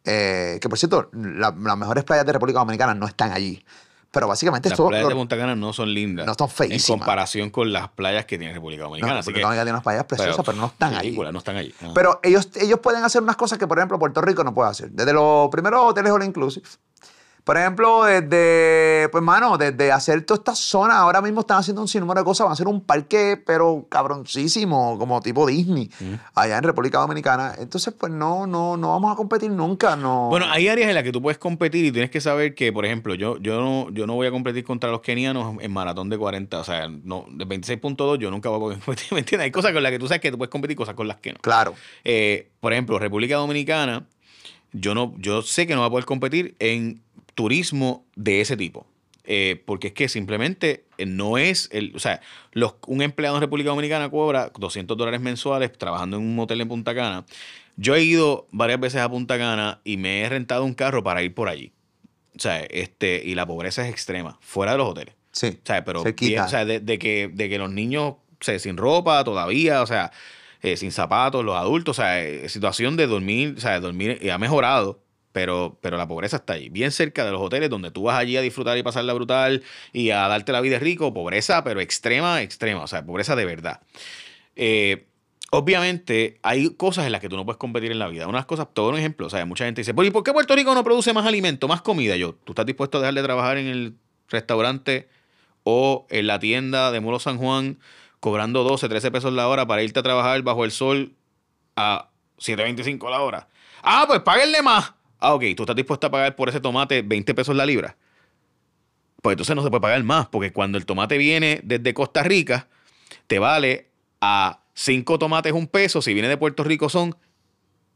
eh, que por cierto, la- las mejores playas de República Dominicana no están allí. Pero básicamente Las esto playas lo- de Punta Cana no son lindas. No son feísimas. En comparación con las playas que tiene República no, Dominicana. así República Dominicana tiene unas playas preciosas, pero, no están allí. no están allí. Ah. Pero ellos, ellos pueden hacer unas cosas que, por ejemplo, Puerto Rico no puede hacer. Desde los primeros hoteles all inclusive. Por ejemplo, desde, pues, mano, desde hacer toda esta zona, ahora mismo están haciendo un sinnúmero de cosas. Van a hacer un parque, pero cabroncísimo, como tipo Disney, allá en República Dominicana. Entonces, pues, no, no, no vamos a competir nunca. No. Bueno, hay áreas en las que tú puedes competir y tienes que saber que, por ejemplo, yo, yo, no, yo no voy a competir contra los kenianos en maratón de 40, o sea, no, de 26.2 yo nunca voy a competir, ¿me entiendes? Hay cosas con las que tú sabes que tú puedes competir, cosas con las que no. Claro. Eh, por ejemplo, República Dominicana, yo, no, yo sé que no va a poder competir en turismo de ese tipo. Eh, porque es que simplemente eh, no es el, o sea, los, un empleado en República Dominicana cobra 200 dólares mensuales trabajando en un hotel en Punta Cana. Yo he ido varias veces a Punta Cana y me he rentado un carro para ir por allí. O sea, este, y la pobreza es extrema, fuera de los hoteles. Sí. O sea, pero Cerquita. bien, o sea, de, de que, de que los niños, o sea, sin ropa todavía, o sea, eh, sin zapatos, los adultos, o sea, eh, situación de dormir, o sea, de dormir y ha mejorado, pero, pero la pobreza está ahí, bien cerca de los hoteles donde tú vas allí a disfrutar y pasarla brutal y a darte la vida rico, pobreza, pero extrema, extrema, o sea, pobreza de verdad. Eh, obviamente hay cosas en las que tú no puedes competir en la vida. Unas cosas, todo un ejemplo, o sea, mucha gente dice, "Pero, ¿y por qué Puerto Rico no produce más alimento, más comida? Yo, ¿tú estás dispuesto a dejar de trabajar en el restaurante o en la tienda de Molo San Juan cobrando 12, 13 pesos la hora para irte a trabajar bajo el sol a 7.25 la hora? Ah, pues páguenle más. Ah, ok, ¿tú estás dispuesto a pagar por ese tomate 20 pesos la libra? Pues entonces no se puede pagar más, porque cuando el tomate viene desde Costa Rica, te vale a 5 tomates un peso, si viene de Puerto Rico son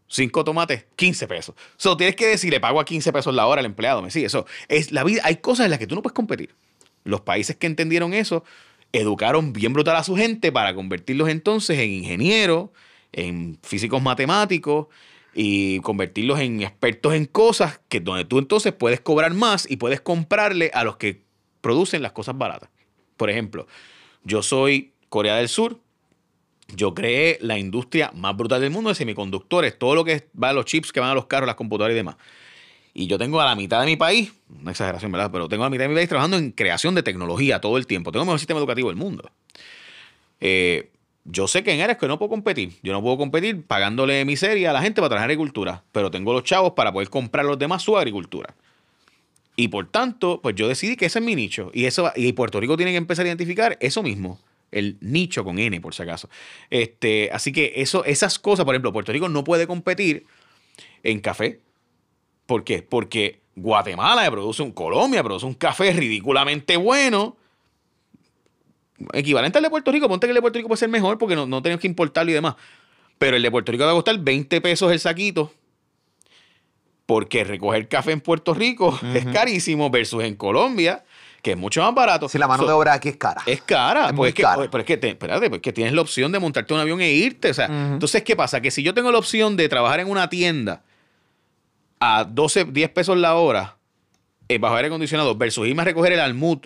5 tomates, 15 pesos. So, tienes que decir, le pago a 15 pesos la hora al empleado. ¿Me sigue? Eso es la vida. Hay cosas en las que tú no puedes competir. Los países que entendieron eso educaron bien brutal a su gente para convertirlos entonces en ingenieros, en físicos matemáticos y convertirlos en expertos en cosas que donde tú entonces puedes cobrar más y puedes comprarle a los que producen las cosas baratas. Por ejemplo, yo soy Corea del Sur, yo creé la industria más brutal del mundo de semiconductores, todo lo que va a los chips que van a los carros, las computadoras y demás. Y yo tengo a la mitad de mi país, una exageración, ¿verdad? Pero tengo a la mitad de mi país trabajando en creación de tecnología todo el tiempo. Tengo el mejor sistema educativo del mundo. Eh, yo sé que en áreas que no puedo competir. Yo no puedo competir pagándole miseria a la gente para trabajar agricultura, pero tengo los chavos para poder comprar a los demás su agricultura. Y por tanto, pues yo decidí que ese es mi nicho. Y, eso, y Puerto Rico tiene que empezar a identificar eso mismo. El nicho con N, por si acaso. Este, así que eso, esas cosas, por ejemplo, Puerto Rico no puede competir en café. ¿Por qué? Porque Guatemala produce un, Colombia produce un café ridículamente bueno. Equivalente al de Puerto Rico. Ponte que el de Puerto Rico puede ser mejor porque no, no tenemos que importarlo y demás. Pero el de Puerto Rico va a costar 20 pesos el saquito. Porque recoger café en Puerto Rico es carísimo versus en Colombia, que es mucho más barato. Si la mano So, de obra aquí es cara. es cara. Es pues es que, cara. pero es que, te- espérate, pues que tienes la opción de montarte un avión e irte. O sea, entonces, ¿qué pasa? Que si yo tengo la opción de trabajar en una tienda a 12, 10 pesos la hora, eh, bajo aire acondicionado, versus irme a recoger el almud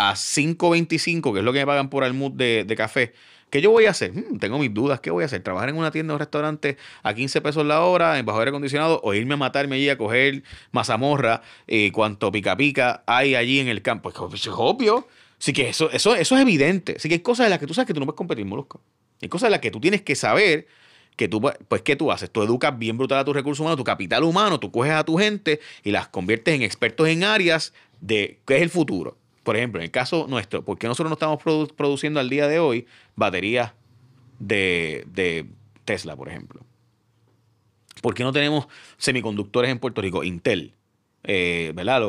a 5.25, que es lo que me pagan por almud de, de café, ¿Qué yo voy a hacer? Hmm, tengo mis dudas. ¿Qué voy a hacer? ¿Trabajar en una tienda o un restaurante a 15 pesos la hora, en bajo aire acondicionado, o irme a matarme allí a coger mazamorra, y cuanto pica pica hay allí en el campo? Pues, es obvio. Así que eso, eso, eso es evidente. Así que hay cosas de las que tú sabes que tú no puedes competir, Molusco. Hay cosas de las que tú tienes que saber que tú, pues, ¿qué tú haces? Tú educas bien brutal a tus recursos humanos, tu capital humano, tú coges a tu gente y las conviertes en expertos en áreas de qué es el futuro. Por ejemplo, en el caso nuestro, ¿por qué nosotros no estamos produciendo al día de hoy baterías de, Tesla, por ejemplo? ¿Por qué no tenemos semiconductores en Puerto Rico? Intel, eh, ¿verdad?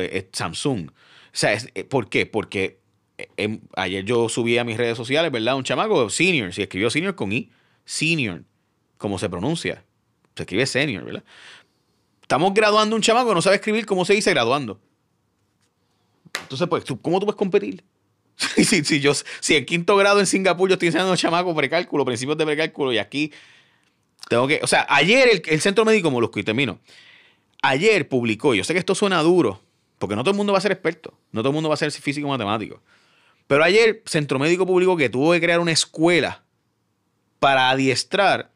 Eh, Samsung. O sea, eh, ¿por qué? Porque em, ayer yo subí a mis redes sociales, ¿verdad? Un chamaco, senior, si escribió senior con I, senior, como se pronuncia. Se escribe senior, ¿verdad? Estamos graduando un chamaco que no sabe escribir cómo se dice graduando. Entonces, pues, ¿cómo tú puedes competir? si, si, yo, si en quinto grado en Singapur yo estoy enseñando a chamacos precálculo, principios de precálculo, y aquí tengo que. O sea, ayer el, Centro Médico Molusco, y termino. Ayer publicó, yo sé que esto suena duro, porque no todo el mundo va a ser experto, no todo el mundo va a ser físico matemático. Pero ayer Centro Médico publicó que tuvo que crear una escuela para adiestrar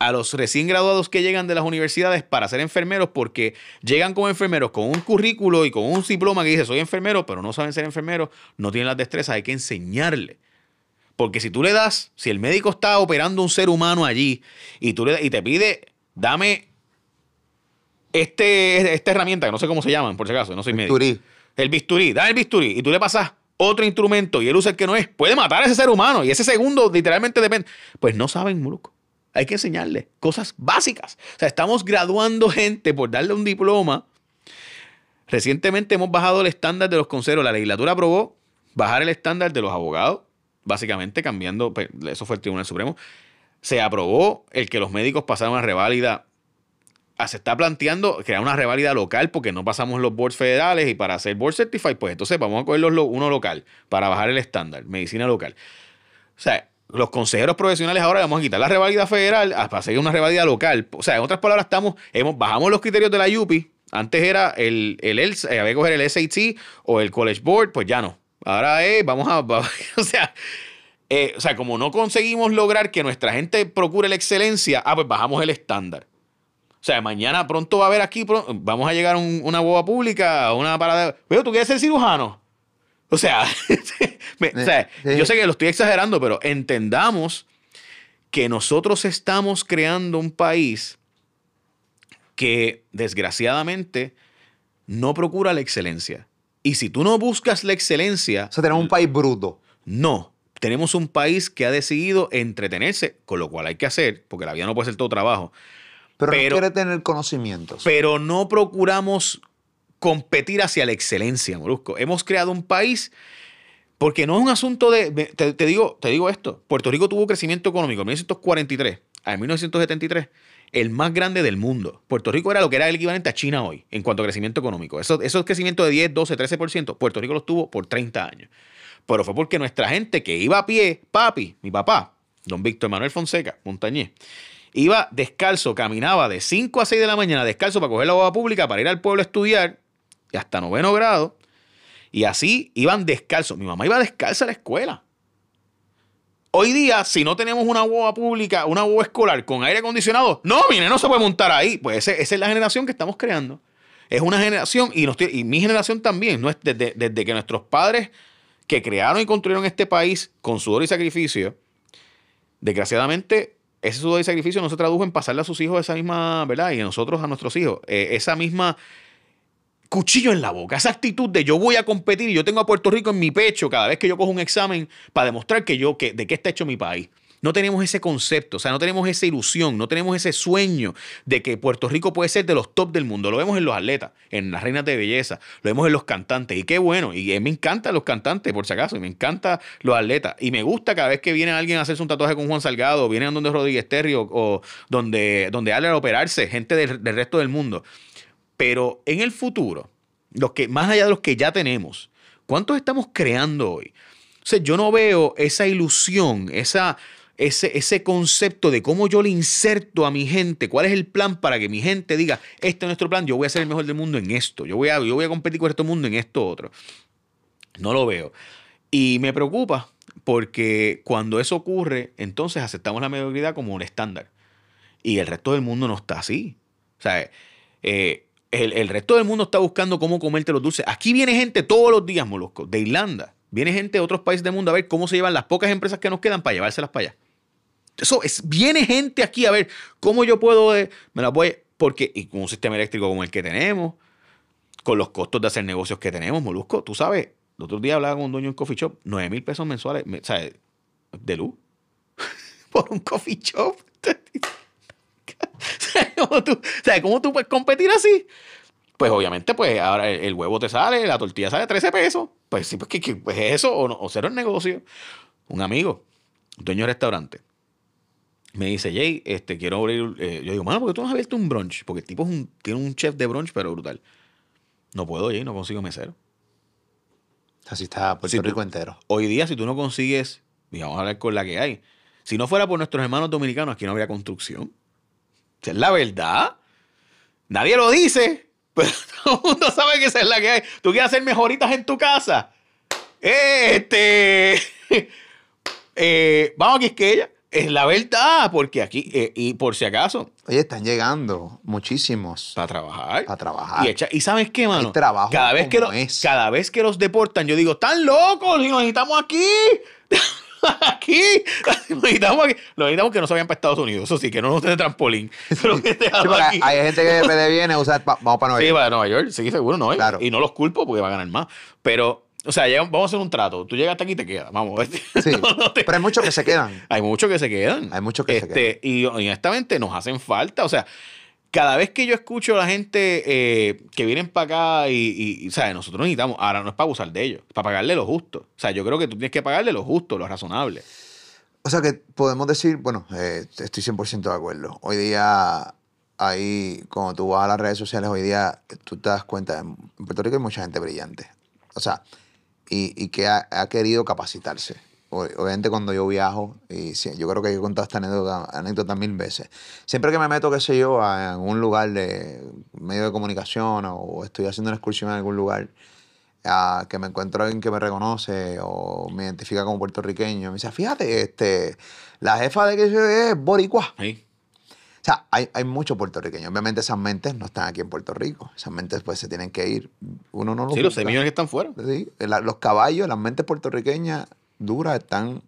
a los recién graduados que llegan de las universidades para ser enfermeros porque llegan como enfermeros con un currículo y con un diploma que dice soy enfermero, pero no saben ser enfermeros, no tienen las destrezas, hay que enseñarle. Porque si tú le das, si el médico está operando un ser humano allí y, tú le, y te pide, dame este, esta herramienta, que no sé cómo se llaman, por si acaso, no soy médico. El bisturí, dame el bisturí y tú le pasas otro instrumento y él usa el que no es, puede matar a ese ser humano y ese segundo literalmente depende. Pues no saben, Muluco. Hay que enseñarle cosas básicas. O sea, estamos graduando gente por darle un diploma. Recientemente hemos bajado el estándar de los consejeros. La legislatura aprobó bajar el estándar de los abogados, básicamente cambiando, pues, eso fue el Tribunal Supremo. Se aprobó el que los médicos pasaran una reválida. Ah, se está planteando crear una reválida local porque no pasamos los boards federales y para hacer board certified, pues entonces vamos a coger uno local para bajar el estándar, medicina local. O sea, los consejeros profesionales ahora vamos a quitar la revalida federal para seguir una revalida local. O sea, en otras palabras, estamos, hemos, bajamos los criterios de la UPI. Antes era el, el, el eh, había que coger el SAT o el College Board, pues ya no. Ahora es, vamos a, o sea, eh, o sea, como no conseguimos lograr que nuestra gente procure la excelencia, ah, pues bajamos el estándar. O sea, mañana pronto va a haber aquí, vamos a llegar a una boba pública, una parada. Pero tú quieres ser cirujano. O sea, yo sé que lo estoy exagerando, pero entendamos que nosotros estamos creando un país que desgraciadamente no procura la excelencia. Y si tú no buscas la excelencia... O sea, tenemos un país bruto. No, tenemos un país que ha decidido entretenerse, con lo cual hay que hacer, porque la vida no puede ser todo trabajo. Pero, pero quiere tener conocimientos. Pero no procuramos competir hacia la excelencia, Molusco. Hemos creado un país porque no es un asunto de, te, digo, te digo esto, Puerto Rico tuvo crecimiento económico en 1943 a 1973, el más grande del mundo. Puerto Rico era lo que era el equivalente a China hoy en cuanto a crecimiento económico. Eso, esos crecimientos de 10, 12, 13%, Puerto Rico los tuvo por 30 años. Pero fue porque nuestra gente que iba a pie, papi, mi papá, don Víctor Manuel Fonseca, montañés, iba descalzo, caminaba de 5 a 6 de la mañana descalzo para coger la boda pública, para ir al pueblo a estudiar, y hasta noveno grado. Y así iban descalzos. Mi mamá iba descalza a la escuela. Hoy día, si no tenemos una boba pública, una boba escolar con aire acondicionado, no, mire, no se puede montar ahí. Pues esa es la generación que estamos creando. Es una generación, y, y mi generación también, ¿no? desde, desde que nuestros padres que crearon y construyeron este país con sudor y sacrificio, desgraciadamente ese sudor y sacrificio no se tradujo en pasarle a sus hijos esa misma, ¿verdad? Y a nosotros a nuestros hijos, eh, esa misma cuchillo en la boca, esa actitud de yo voy a competir y yo tengo a Puerto Rico en mi pecho cada vez que yo cojo un examen para demostrar que yo, que, de qué está hecho mi país. No tenemos ese concepto, o sea, no tenemos esa ilusión, no tenemos ese sueño de que Puerto Rico puede ser de los top del mundo. Lo vemos en los atletas, en las reinas de belleza, lo vemos en los cantantes. Y qué bueno, y me encantan los cantantes, por si acaso, y me encantan los atletas. Y me gusta cada vez que viene alguien a hacerse un tatuaje con Juan Salgado, viene a donde Rodríguez Terrio, o donde, donde a operarse, gente del, del resto del mundo. Pero en el futuro, los que, más allá de los que ya tenemos, ¿cuántos estamos creando hoy? O sea, yo no veo esa ilusión, esa, ese, ese, concepto de cómo yo le inserto a mi gente, cuál es el plan para que mi gente diga, este es nuestro plan, yo voy a ser el mejor del mundo en esto, yo voy a, yo voy a competir con este mundo en esto otro. No lo veo. Y me preocupa porque cuando eso ocurre, entonces aceptamos la mediocridad como un estándar. Y el resto del mundo no está así. O sea, eh, el, el resto del mundo está buscando cómo comerte los dulces. Aquí viene gente todos los días, Molusco, de Irlanda. Viene gente de otros países del mundo a ver cómo se llevan las pocas empresas que nos quedan para llevárselas para allá. Eso es, viene gente aquí a ver cómo yo puedo, eh, me las voy, porque, y con un sistema eléctrico como el que tenemos, con los costos de hacer negocios que tenemos, Molusco, tú sabes, el otro día hablaba con un dueño de un coffee shop, 9 mil pesos mensuales, me- ¿sabes? De luz. Por un coffee shop. ¿Sabes cómo tú, sabes cómo tú puedes competir así? Pues obviamente, pues ahora el, el huevo te sale, la tortilla sale 13 pesos. Pues sí, pues, ¿qué, qué- pues eso o, no, o cero el negocio. Un amigo, dueño de restaurante, me dice, Jay, este, quiero abrir. eh, yo digo, mano, porque tú no has abierto un brunch? Porque el tipo es un, tiene un chef de brunch, pero brutal. No puedo, Jay, no consigo mesero. Así está Puerto Si tú- Rico entero. Hoy día, si tú no consigues, a hablar con la que hay, si no fuera por nuestros hermanos dominicanos, aquí no habría construcción. Esa es la verdad. Nadie lo dice, pero todo el mundo sabe que esa es la que hay. Tú quieres hacer mejoritas en tu casa. Este. eh, vamos a Quisqueya. Es la verdad, porque aquí, eh, y por si acaso, Oye, están llegando muchísimos para trabajar. para trabajar. Y, echa- y sabes qué, mano? Hay trabajo cada vez, que lo- cada vez que los deportan, yo digo, están locos, y los necesitamos aquí. aquí. Los necesitamos aquí. Necesitamos que no se vayan para Estados Unidos. Eso sí, que no nos den trampolín. Pero que Sí, déjalo porque aquí. hay gente que de viene a usar, pa- vamos para Nueva Sí, York. para Nueva York, sí, seguro, no. Claro. Y no los culpo porque va a ganar más. Pero, o sea, vamos a hacer un trato. Tú llegas hasta aquí y te quedas. Vamos. Sí, No, no te- pero hay muchos que se quedan. hay muchos que se quedan. Hay muchos que se este, Y honestamente nos hacen falta. O sea, cada vez que yo escucho a la gente eh, que vienen para acá y, ¿sabes? Nosotros necesitamos, ahora no es para abusar de ellos, es para pagarle lo justo. O sea, yo creo que tú tienes que pagarle lo justo, lo razonable. O sea que podemos decir, bueno, eh, estoy 100% de acuerdo. Hoy día, ahí, cuando tú vas a las redes sociales, hoy día tú te das cuenta, en Puerto Rico hay mucha gente brillante. O sea, y, que ha querido capacitarse. Obviamente cuando yo viajo, y sí, yo creo que he contado esta anécdota, anécdota mil veces, siempre que me meto, qué sé yo, a un lugar de medio de comunicación o estoy haciendo una excursión en algún lugar, a que me encuentro alguien que me reconoce o me identifica como puertorriqueño, me dice, fíjate, este, la jefa de que yo es boricua. Sí. O sea, hay, hay muchos puertorriqueños. Obviamente esas mentes no están aquí en Puerto Rico. Esas mentes pues se tienen que ir. Uno no los Sí, los busca. 6 millones que están fuera. Sí, la- los caballos, las mentes puertorriqueñas duras están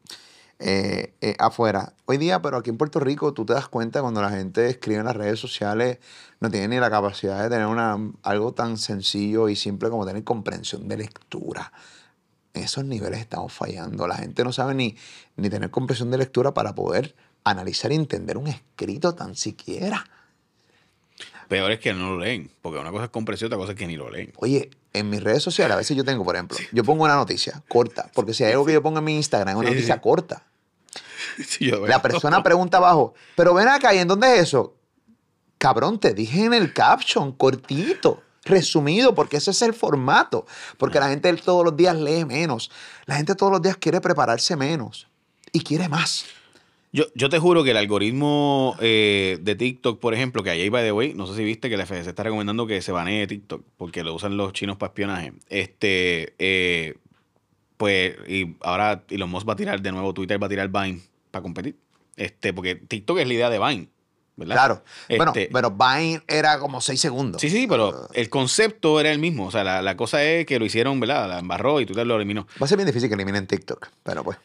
eh, eh, afuera. Hoy día, pero aquí en Puerto Rico, tú te das cuenta cuando la gente escribe en las redes sociales, no tiene ni la capacidad de tener una, algo tan sencillo y simple como tener comprensión de lectura. En esos niveles estamos fallando. La gente no sabe ni, ni tener comprensión de lectura para poder analizar y entender un escrito tan siquiera. Peor es que no lo leen, porque una cosa es comprensión, otra cosa es que ni lo leen. Oye, en mis redes sociales, a veces yo tengo, por ejemplo, yo pongo una noticia corta, porque si hay algo que yo pongo en mi Instagram, es una Sí, noticia sí. corta. La persona pregunta abajo, pero ven acá, ¿y en dónde es eso? Cabrón, te dije en el caption, cortito, resumido, porque ese es el formato. Porque la gente todos los días lee menos. La gente todos los días quiere prepararse menos y quiere más. Yo, yo te juro que el algoritmo eh, de TikTok, por ejemplo, que ahí by the way, no sé si viste que la FCC está recomendando que se banee TikTok porque lo usan los chinos para espionaje. Este, eh, pues, y ahora Elon Musk va a tirar de nuevo, Twitter va a tirar Vine para competir. Este, porque TikTok es la idea de Vine, ¿verdad? Claro. Bueno, Este- pero Vine era como seis segundos. Sí, sí, pero el concepto era el mismo. O sea, la, la cosa es que lo hicieron, ¿verdad? La embarró y Twitter lo eliminó. Va a ser bien difícil que eliminen TikTok, pero pues.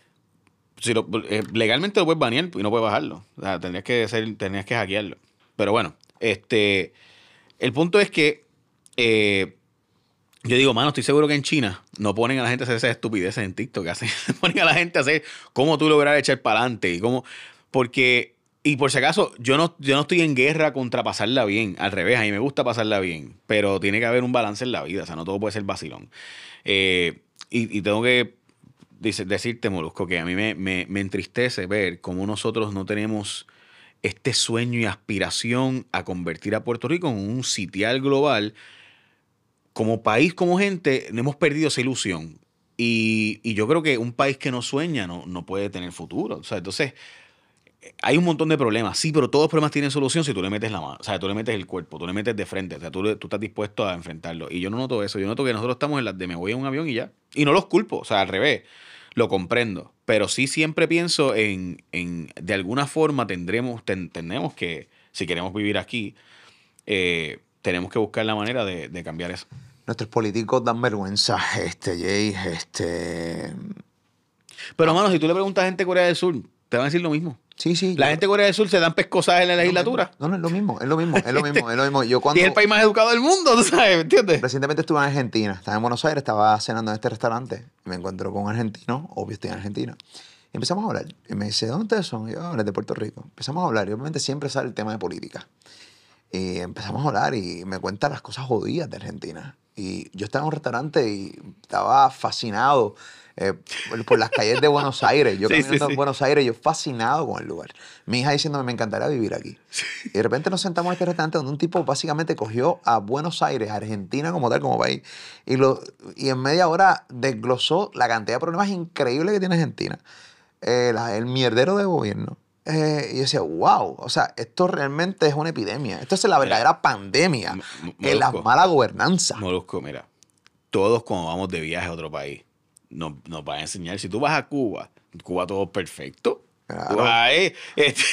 Si lo- eh, legalmente lo puedes banear y no puedes bajarlo. O sea, tendrías que ser, tendrías que hackearlo. Pero bueno, este el punto es que eh, yo digo, mano, estoy seguro que en China no ponen a la gente a hacer esas estupideces en TikTok. hacen, ponen a la gente a hacer cómo tú lograr echar para adelante y cómo. Porque, y por si acaso, yo no, yo no estoy en guerra contra pasarla bien. Al revés, a mí me gusta pasarla bien. Pero tiene que haber un balance en la vida. O sea, no todo puede ser vacilón. Eh, y, y tengo que dice, decirte, Molusco, que a mí me, me- me entristece ver cómo nosotros no tenemos este sueño y aspiración a convertir a Puerto Rico en un sitial global. Como país, como gente, hemos perdido esa ilusión. Y, y yo creo que un país que no sueña no, no puede tener futuro. O sea, entonces, hay un montón de problemas, sí, pero todos los problemas tienen solución si tú le metes la mano, o sea, tú le metes el cuerpo, tú le metes de frente, o sea, tú, tú estás dispuesto a enfrentarlo. Y yo no noto eso, yo noto que nosotros estamos en las de me voy a un avión y ya. Y no los culpo, o sea, al revés. Lo comprendo. Pero sí siempre pienso en, en de alguna forma tendremos, ten- tenemos que, si queremos vivir aquí, eh, tenemos que buscar la manera de, de cambiar eso. Nuestros políticos dan vergüenza, este, Jay, este... Pero, mano, si tú le preguntas a gente de Corea del Sur, te van a decir lo mismo. Sí, sí. La yo- gente de Corea del Sur se dan pescosas en la legislatura. No, no, es lo mismo, es lo mismo, es lo mismo, es lo mismo. Yo Y cuando... es el país más educado del mundo, ¿tú sabes? ¿Me entiendes? Recientemente estuve en Argentina, estaba en Buenos Aires, estaba cenando en este restaurante y me encuentro con un argentino, obvio estoy en Argentina. Y empezamos a hablar. Y me dice, ¿dónde ustedes son? Y yo, "Ah, de Puerto Rico. Empezamos a hablar y obviamente siempre sale el tema de política. Y empezamos a hablar y me cuenta las cosas jodidas de Argentina. Y yo estaba en un restaurante y estaba fascinado eh, por, las calles de Buenos Aires. Yo Sí, caminando sí. en Buenos Aires, yo fascinado con el lugar. Mi hija diciéndome, me encantaría vivir aquí. Y de repente nos sentamos en este restaurante donde un tipo básicamente cogió a Buenos Aires, Argentina como tal, como país, y, lo, y en media hora desglosó la cantidad de problemas increíbles que tiene Argentina. Eh, la- el mierdero de gobierno. Eh, y yo decía, wow, o sea, esto realmente es una epidemia. Esto es la verdadera pandemia. Es la mala gobernanza. Molusco, mira, todos cuando vamos de viaje a otro país, nos, nos van a enseñar. Si tú vas a Cuba, Cuba todo perfecto. Claro. Ahí, este,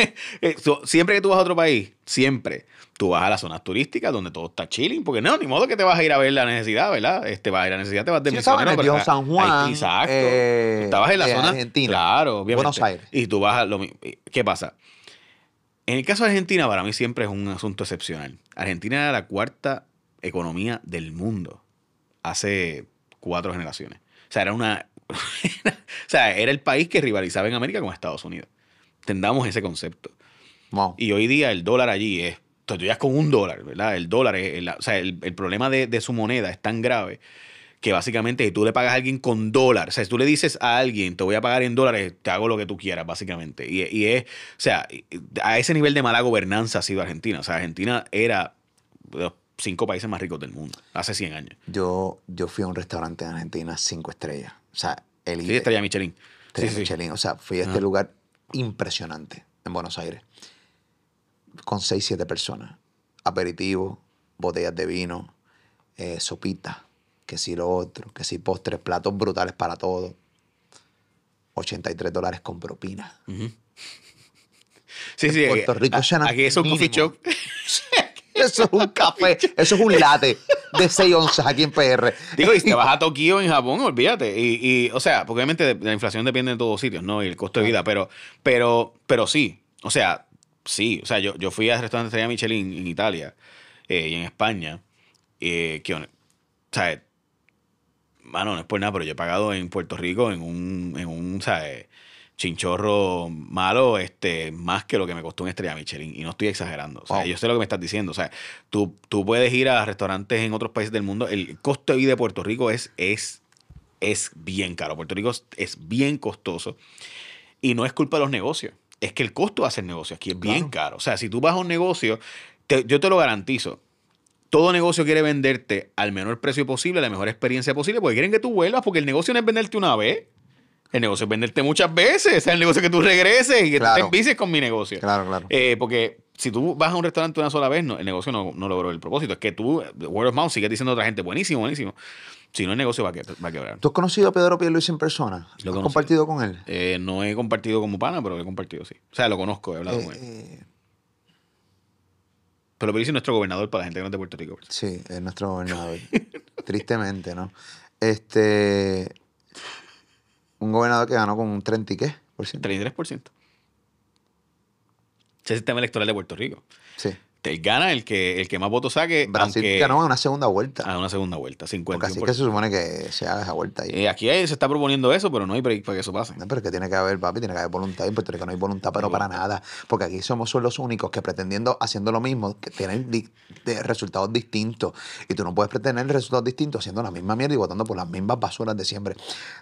eh, siempre que tú vas a otro país, siempre, tú vas a las zonas turísticas donde todo está chilling, porque no, ni modo que te vas a ir a ver la necesidad, ¿verdad? Este, vas a ir a la necesidad, te vas de Sí, estaba en el misionero, pero- San Juan, Ahí- exacto. eh, Estabas en la de zona. Argentina, Claro, obviamente. Buenos Aires. Y tú vas a lo ¿Qué pasa? En el caso de Argentina, para mí siempre es un asunto excepcional. Argentina era la cuarta economía del mundo hace cuatro generaciones. O sea, era una. o sea, era el país que rivalizaba en América con Estados Unidos. Tendamos ese concepto. Wow. Y hoy día el dólar allí es. Tú ya con un dólar, ¿verdad? El dólar es. el- o sea, el, el problema de, de su moneda es tan grave que básicamente si tú le pagas a alguien con dólar, o sea, si tú le dices a alguien, te voy a pagar en dólares, te hago lo que tú quieras, básicamente. Y, y es, o sea, a ese nivel de mala gobernanza ha sido Argentina. O sea, Argentina era de los cinco países más ricos del mundo hace 100 años. Yo, yo fui a un restaurante en Argentina cinco estrellas. O sea, el Sí, estrella Michelin. Sí, Estrella sí. Michelin. O sea, fui a este lugar impresionante en Buenos Aires. Con seis, siete personas. Aperitivo, botellas de vino, eh, sopita, que si lo otro, que si postres, platos brutales para todo. 83 dólares con propina. Sí, sí. En Puerto aquí- Rico era Aquí es un coffee shop. Eso es un café, eso es un latte de 6 onzas aquí en PR. Digo, y si te vas a Tokio en Japón, olvídate. Y, y, o sea, porque obviamente de- la inflación depende de todos sitios, ¿no? Y el costo de vida, pero, pero, pero sí. O sea, sí. O sea, yo, yo fui al restaurante Estrella Michelin en Italia eh, y en España. eh, que, o sea, mano, no es por nada, pero yo he pagado en Puerto Rico en un, en un, ¿sabes? Chinchorro malo, este, más que lo que me costó una estrella Michelin. Y no estoy exagerando. O sea, Wow. yo sé lo que me estás diciendo. O sea, tú, tú puedes ir a restaurantes en otros países del mundo. El costo de vida de Puerto Rico es, es, es bien caro. Puerto Rico es, bien costoso. Y no es culpa de los negocios. Es que el costo de hacer negocio aquí es bien caro. O sea, si tú vas a un negocio, te- yo te lo garantizo. Todo negocio quiere venderte al menor precio posible, la mejor experiencia posible, porque quieren que tú vuelvas, porque el negocio no es venderte una vez. El negocio es venderte muchas veces. O sea, el negocio es que tú regreses y que tú te envicies con mi negocio. Claro, claro. Eh, porque si tú vas a un restaurante una sola vez, no, el negocio no, no logró el propósito. Es que tú, word of mouth, sigues diciendo a otra gente, buenísimo, buenísimo. Si no, el negocio va a, que- va a quebrar. ¿Tú has conocido a Pedro Pierluisi en persona? Lo ¿Has compartido con él? Eh, no he compartido como pana, pero he compartido, sí. O sea, lo conozco, he hablado Eh, con él. Pero Pierluisi es nuestro gobernador para la gente que no es de Puerto Rico. Sí, es nuestro gobernador. Tristemente, ¿no? Este. Un gobernador que ganó con un 30 y qué por ciento. 33%. Ese es el sistema electoral de Puerto Rico. Sí. Te gana el que, el que más votos saque, Brasil aunque ganó en una segunda vuelta. a una segunda vuelta, 51%. porque así que se supone que se haga esa vuelta ahí. Eh, aquí hay- se está proponiendo eso, pero no hay break para que eso pase. No, pero es que tiene que haber, papi, tiene que haber voluntad. En Puerto Rico no hay voluntad, pero para nada. Porque aquí somos los únicos que pretendiendo, haciendo lo mismo, que tienen di- resultados distintos. Y tú no puedes pretender resultados distintos haciendo la misma mierda y votando por las mismas basuras de siempre.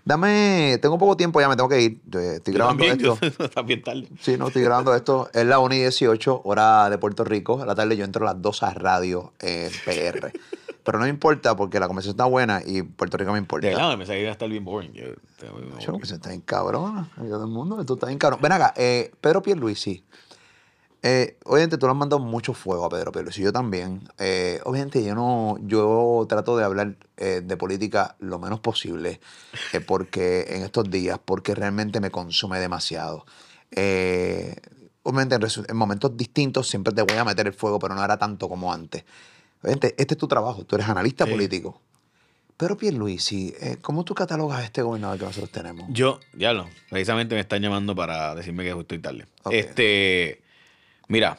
Dame, tengo poco tiempo ya, me tengo que ir. Yo Estoy Yo grabando también, esto. está bien tarde. Sí, no, estoy grabando esto. Es la 1 y 18, hora de Puerto Rico. A la tarde yo entro a las 2 a radio en PR. Pero no me importa porque la conversación está buena y Puerto Rico me importa. De me iba a estar bien boring. Yo, que se está bien cabrón. Todo el mundo, esto está bien cabrón. Ven acá, eh, Pedro Pierluisi. Eh, obviamente tú le has mandado mucho fuego a Pedro Pierluisi, yo también. Eh, obviamente yo no, yo trato de hablar eh, de política lo menos posible, eh, porque en estos días, porque realmente me consume demasiado. Obviamente en, momentos distintos siempre te voy a meter el fuego, pero no era tanto como antes. Obviamente, este es tu trabajo, tú eres analista Sí. político. Pero Pierluisi, eh, ¿cómo tú catalogas a este gobernador que nosotros tenemos? Yo, ya lo, precisamente me están llamando para decirme que estoy tarde. Ok. Este, mira,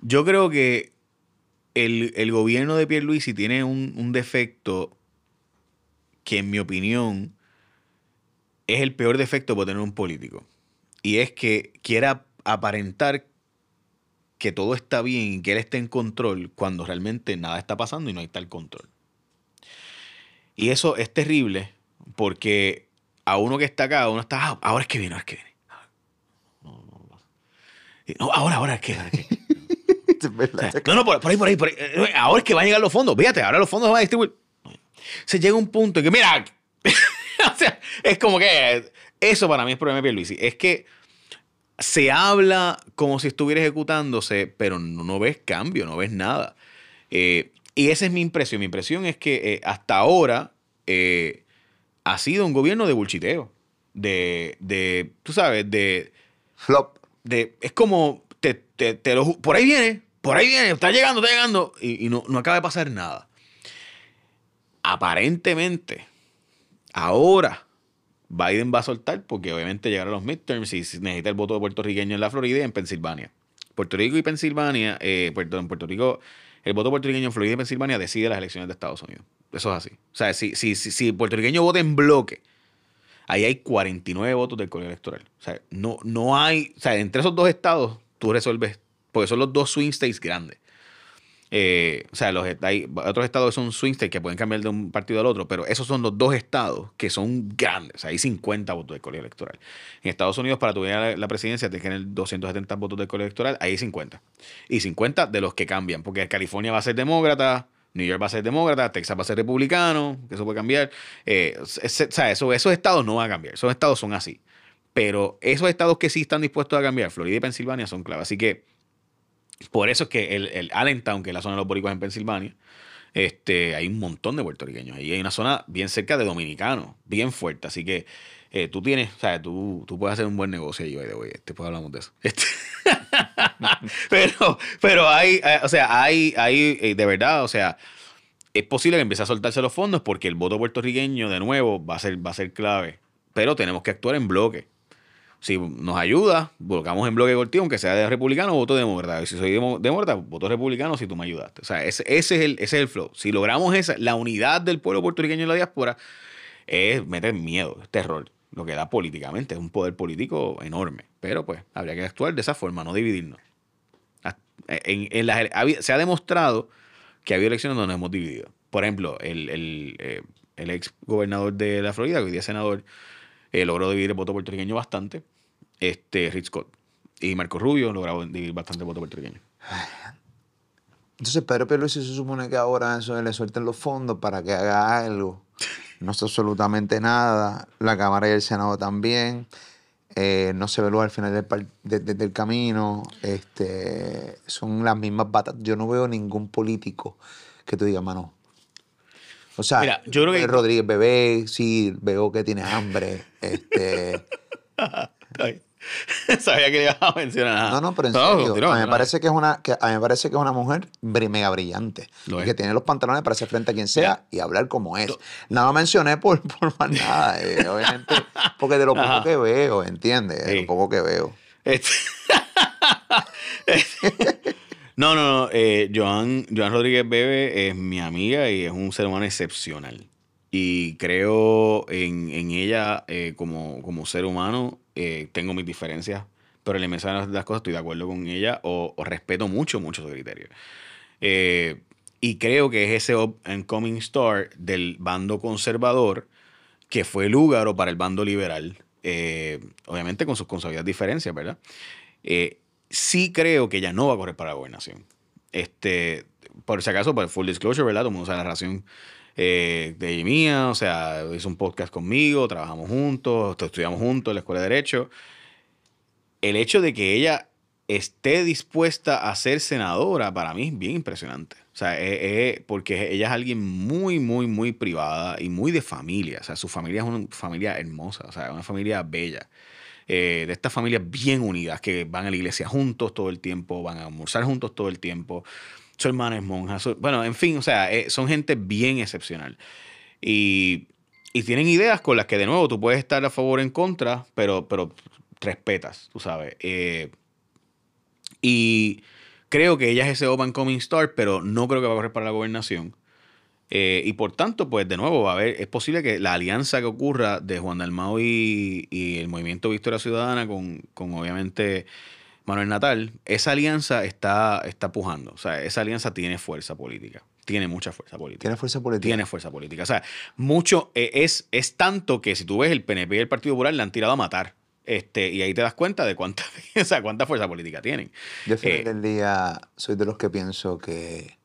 yo creo que el, el gobierno de Pierluisi tiene un, un defecto que en mi opinión es el peor defecto por tener un político. Y es que quiera aparentar que todo está bien y que él esté en control cuando realmente nada está pasando y no hay tal control. Y eso es terrible porque a uno que está acá, uno está, "Ah, ahora es que viene, ahora es que viene. No, no, no. No, ahora, ahora es que. ahora es que". No, no, por, por ahí, por ahí, por ahí. Eh, Ahora es que van a llegar los fondos. Fíjate, ahora los fondos se van a distribuir. Se llega un punto en que, mira, o sea, es como que eso para mí es problema de Pierluisi. Es que se habla como si estuviera ejecutándose, pero no, no ves cambio, no ves nada. Eh, y esa es mi impresión. Mi impresión es que eh, hasta ahora eh, ha sido un gobierno de bulchiteo. De, de, tú sabes, de, Flop. de es como te, te- te lo por ahí viene, por ahí viene, está llegando, está llegando y, y no, no acaba de pasar nada. Aparentemente, ahora Biden va a soltar porque obviamente llegaron los midterms y si necesita el voto puertorriqueño en la Florida y en Pensilvania. Puerto Rico y Pensilvania, eh, Puerto, en Puerto Rico, el voto puertorriqueño en Florida y Pensilvania decide las elecciones de Estados Unidos. Eso es así. O sea, si, si, si, si el puertorriqueño vota en bloque, ahí hay 49 votos del colegio electoral. O sea, no, no hay. O sea, entre esos dos estados, tú resuelves. Porque son los dos swing states grandes. Eh, o sea, los, hay otros estados son swing states que pueden cambiar de un partido al otro, pero esos son los dos estados que son grandes. O sea, hay 50 votos del colegio electoral. En Estados Unidos, para tu la, la presidencia, que tener 270 votos del colegio electoral. Hay 50. Y 50 de los que cambian, porque California va a ser demócrata. New York va a ser demócrata, Texas va a ser republicano, que eso puede cambiar. Eh, o sea, eso- esos estados no van a cambiar, esos estados son así. Pero esos estados que sí están dispuestos a cambiar, Florida y Pensilvania, son clave. Así que por eso es que el, el Allentown, que es la zona de los boricuas en Pensilvania, este, hay un montón de puertorriqueños. Ahí hay una zona bien cerca de dominicanos, bien fuerte. Así que eh, tú tienes, sea, tú, tú puedes hacer un buen negocio ahí, by the way. Después hablamos de eso. Este, pero, pero hay, eh, o sea, hay, hay, eh, de verdad, o sea, es posible que empiece a soltarse los fondos porque el voto puertorriqueño, de nuevo, va a ser, va a ser clave. Pero tenemos que actuar en bloque. Si nos ayuda, volcamos en bloque contigo, aunque sea de republicano, voto demócrata. Y si soy demócrata, voto republicano si tú me ayudaste. O sea, ese, ese es el, ese es el flow. Si logramos esa, la unidad del pueblo puertorriqueño en la diáspora, es meter miedo, es terror. Lo que da políticamente, es un poder político enorme. Pero pues, habría que actuar de esa forma, no dividirnos. En, en las se ha demostrado que ha habido elecciones donde nos hemos dividido. Por ejemplo, el, el, eh, el ex gobernador de la Florida, que hoy día es senador, eh, logró dividir el voto puertorriqueño bastante. Este, Rick Scott. Y Marco Rubio logró dividir bastante el voto puertorriqueño. Entonces Pedro Pierluisi se supone que ahora eso le suelten los fondos para que haga algo. No hace absolutamente nada. La Cámara y el Senado también. Eh, no se ve luz al final del, del camino. Este, son las mismas batas. Yo no veo ningún político que tú digas, mano. O sea, Mira, yo creo que- Rodríguez Bebé, sí, veo que tiene hambre. Este, Sabía que le ibas a mencionar. No, no, pero en No, serio. a, mí me continúa. parece que es una, que a mí me parece que es una mujer mega brillante. Lo y es. que tiene los pantalones para hacer frente a quien sea y hablar como es. Nada más mencioné por, por más nada. eh, obviamente, porque de lo poco Ajá. que veo, ¿entiendes? De Sí. lo poco que veo. Este- no, no, no. eh, Joan, Joan Rodríguez Bebe es mi amiga y es un ser humano excepcional. Y creo en, en ella eh, como, como ser humano. eh, tengo mis diferencias, pero en el mensaje de las cosas estoy de acuerdo con ella o, o respeto mucho, mucho su criterio. Eh, y creo que es ese up and coming star del bando conservador que fue el húgaro para el bando liberal. obviamente con sus consabidas diferencias, ¿verdad? Sí creo que ella no va a correr para la gobernación. Este, por si acaso, por full disclosure, ¿verdad? Todo el mundo sabe la relación eh, de mía. O sea, hizo un podcast conmigo, trabajamos juntos, estudiamos juntos en la escuela de Derecho. el hecho de que ella esté dispuesta a ser senadora, para mí es bien impresionante. O sea, es- es- porque ella es alguien muy, muy, muy privada y muy de familia. O sea, su familia es una familia hermosa, o sea, una familia bella. Eh, de estas familias bien unidas, que van a la iglesia juntos todo el tiempo, van a almorzar juntos todo el tiempo. Su hermana es monja. su- bueno, en fin, o sea, eh, son gente bien excepcional. Y, y tienen ideas con las que, de nuevo, tú puedes estar a favor o en contra, pero, pero respetas, tú sabes. Eh, y creo que ella es ese Open Coming Star, pero no creo que va a correr para la gobernación. Eh, y por tanto, pues de nuevo va a haber, es posible que la alianza que ocurra de Juan Dalmau y, y el movimiento Victoria Ciudadana con, con obviamente Manuel Natal, esa alianza está, está pujando. O sea, esa alianza tiene fuerza política. Tiene mucha fuerza política. Tiene fuerza política. Tiene fuerza política. O sea, mucho eh, es, es tanto que si tú ves el PNP y el Partido Popular le han tirado a matar. Este, y ahí te das cuenta de cuánta, o sea, cuánta fuerza política tienen. Yo al final Eh, del día soy de los que pienso que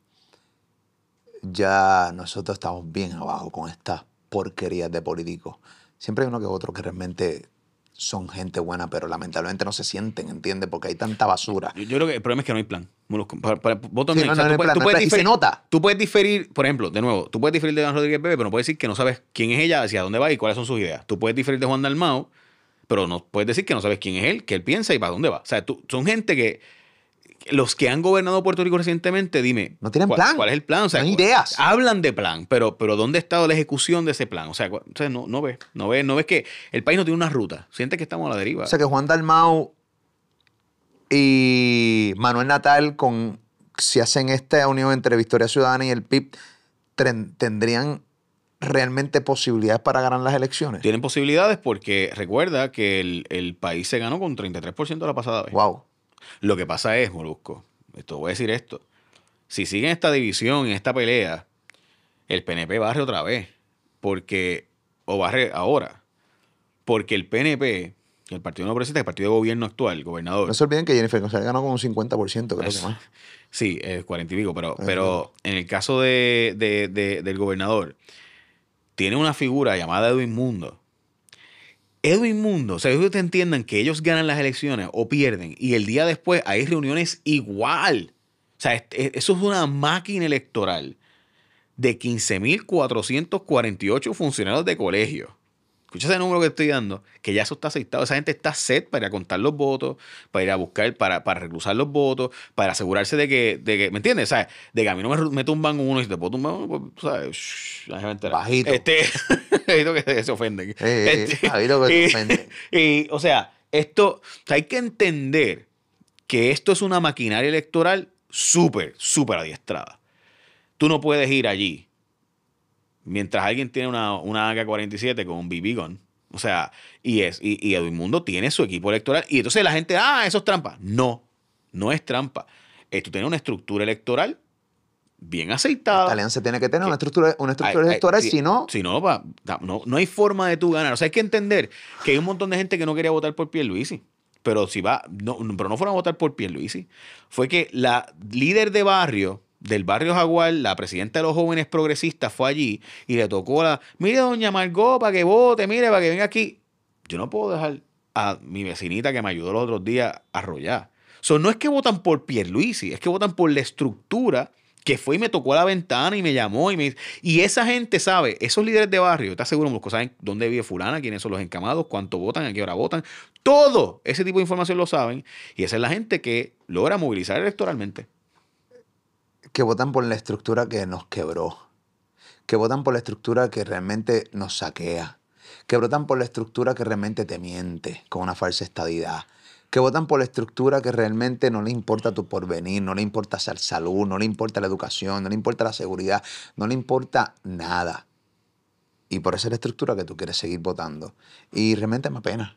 ya nosotros estamos bien abajo con estas porquerías de políticos. Siempre hay uno que otro que realmente son gente buena, pero lamentablemente no se sienten, ¿entiendes? Porque hay tanta basura. Yo, yo creo que el problema es que no hay plan. Y se diferir- nota. Tú puedes diferir, por ejemplo, de nuevo, tú puedes diferir de Juan Rodríguez Bebe, pero no puedes decir que no sabes quién es ella, hacia dónde va y cuáles son sus ideas. Tú puedes diferir de Juan Dalmao, pero no puedes decir que no sabes quién es él, qué él piensa y para dónde va. O sea, tú, son gente que los que han gobernado Puerto Rico recientemente, dime. No tienen ¿cuál, plan. ¿Cuál es el plan? O sea, No hay cu- ideas. Hablan de plan, pero, pero ¿dónde ha estado la ejecución de ese plan? O sea, cu- o sea, no, no ves, no ves, no ves que el país no tiene una ruta. Sientes que estamos a la deriva. O sea que Juan Dalmau y Manuel Natal, con, si hacen esta unión entre Victoria Ciudadana y el PIB, tendrían realmente posibilidades para ganar las elecciones. Tienen posibilidades porque recuerda que el, el país se ganó con 33% la pasada vez. Wow. Lo que pasa es, Molusco, esto voy a decir esto. Si siguen esta división, en esta pelea, el PNP barre otra vez. Porque, o barre ahora. Porque el PNP, el Partido No Progresista, el partido de gobierno actual, el gobernador. No se olviden que Jennifer González ganó con un 50%, creo que más. Sí, es 40 y pico, pero, pero en el caso de, de- de- del gobernador, tiene una figura llamada Edwin Mundo. Edwin Mundo, o sea, ellos entiendan que ellos ganan las elecciones o pierden y el día después hay reuniones igual. O sea, es- es- eso es una máquina electoral de 15.448 funcionarios de colegio. Escucha ese número que estoy dando, que ya eso está aceitado. Esa gente está set para ir a contar los votos, para ir a buscar, para, para reclusar los votos, para asegurarse de que, de que ¿me entiendes? ¿Sabes? De que a mí no me, me tumban uno y si te puedo tumbar uno, pues, ¿sabes? Shh. Bajito. Este, bajito que se ofenden. Eh, Este, bajito que se ofenden. y, o sea, esto, hay que entender que esto es una maquinaria electoral súper, súper adiestrada. Tú no puedes ir allí mientras alguien tiene una, una AK-47 con un BB gun. O sea, y, es, y, y Edwin Mundo tiene su equipo electoral. Y entonces la gente, ah, eso es trampa. No, no es trampa. Esto tiene una estructura electoral bien aceitada. La alianza tiene que tener una estructura, una estructura electoral, sí, si no, Si no, da- no, no hay forma de tú ganar. O sea, hay que entender que hay un montón de gente que no quería votar por Pierluisi. Pero si va, no- pero no fueron a votar por Pierluisi. Fue que la líder de barrio, del barrio Jaguar, la presidenta de los jóvenes progresistas, fue allí y le tocó la. Mire, doña Margot, para que vote, mire, para que venga aquí. Yo no puedo dejar a mi vecinita que me ayudó los otros días a arrollar. So, no es que votan por Pierluisi, es que votan por la estructura que fue y me tocó a la ventana y me llamó y me y esa gente sabe, esos líderes de barrio, te aseguro, Mosco, saben dónde vive fulana, quiénes son los encamados, cuánto votan, a qué hora votan, todo ese tipo de información lo saben y esa es la gente que logra movilizar electoralmente. Que votan por la estructura que nos quebró, que votan por la estructura que realmente nos saquea, que votan por la estructura que realmente te miente con una falsa estadidad, que votan por la estructura que realmente no le importa tu porvenir, no le importa ser salud, no le importa la educación, no le importa la seguridad, no le importa nada. Y por esa es la estructura que tú quieres seguir votando. Y realmente me apena.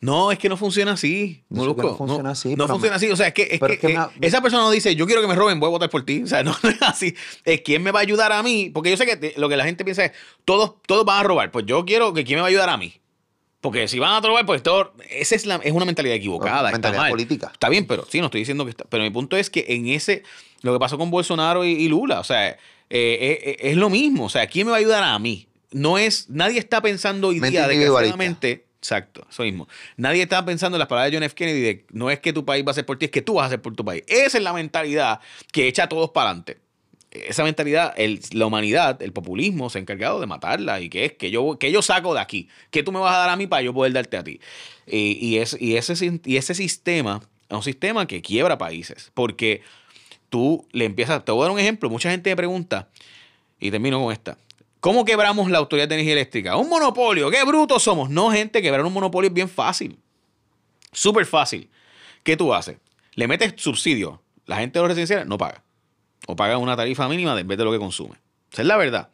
No, es que no funciona así. Que Molusco. no funciona así, No funciona así. O sea, es que, es que, es que eh, esa persona no dice, yo quiero que me roben, voy a votar por ti. O sea, no, no es así. Es quién me va a ayudar a mí. Porque yo sé que lo que la gente piensa es, todos, todos van a robar. Pues yo quiero que quién me va a ayudar a mí. Porque si van a robar, pues todo. Esa es, la, es una mentalidad equivocada. está Mentalidad mal. política. Está bien, pero sí, no estoy diciendo que está. Pero mi punto es que en ese. Lo que pasó con Bolsonaro y, y Lula, o sea, eh, eh, es lo mismo. O sea, ¿quién me va a ayudar a mí? No es. Nadie está pensando hoy Mente día, desgraciadamente. Exacto, eso mismo. Nadie estaba pensando en las palabras de John F. Kennedy de no es que tu país va a ser por ti, es que tú vas a hacer por tu país. Esa es la mentalidad que echa a todos para adelante. Esa mentalidad, el- la humanidad, el populismo se ha encargado de matarla y que es que yo, que yo saco de aquí, que tú me vas a dar a mí para yo poder darte a ti. Y, y y, ese, y ese sistema es un sistema que quiebra países porque tú le empiezas, te voy a dar un ejemplo, mucha gente me pregunta, y termino con esta. ¿Cómo quebramos la Autoridad de Energía Eléctrica? Un monopolio, qué brutos somos. No, gente, quebrar un monopolio es bien fácil. Súper fácil. ¿Qué tú haces? Le metes subsidio. La gente de los residenciales no paga. O paga una tarifa mínima en vez de lo que consume. Esa es la verdad.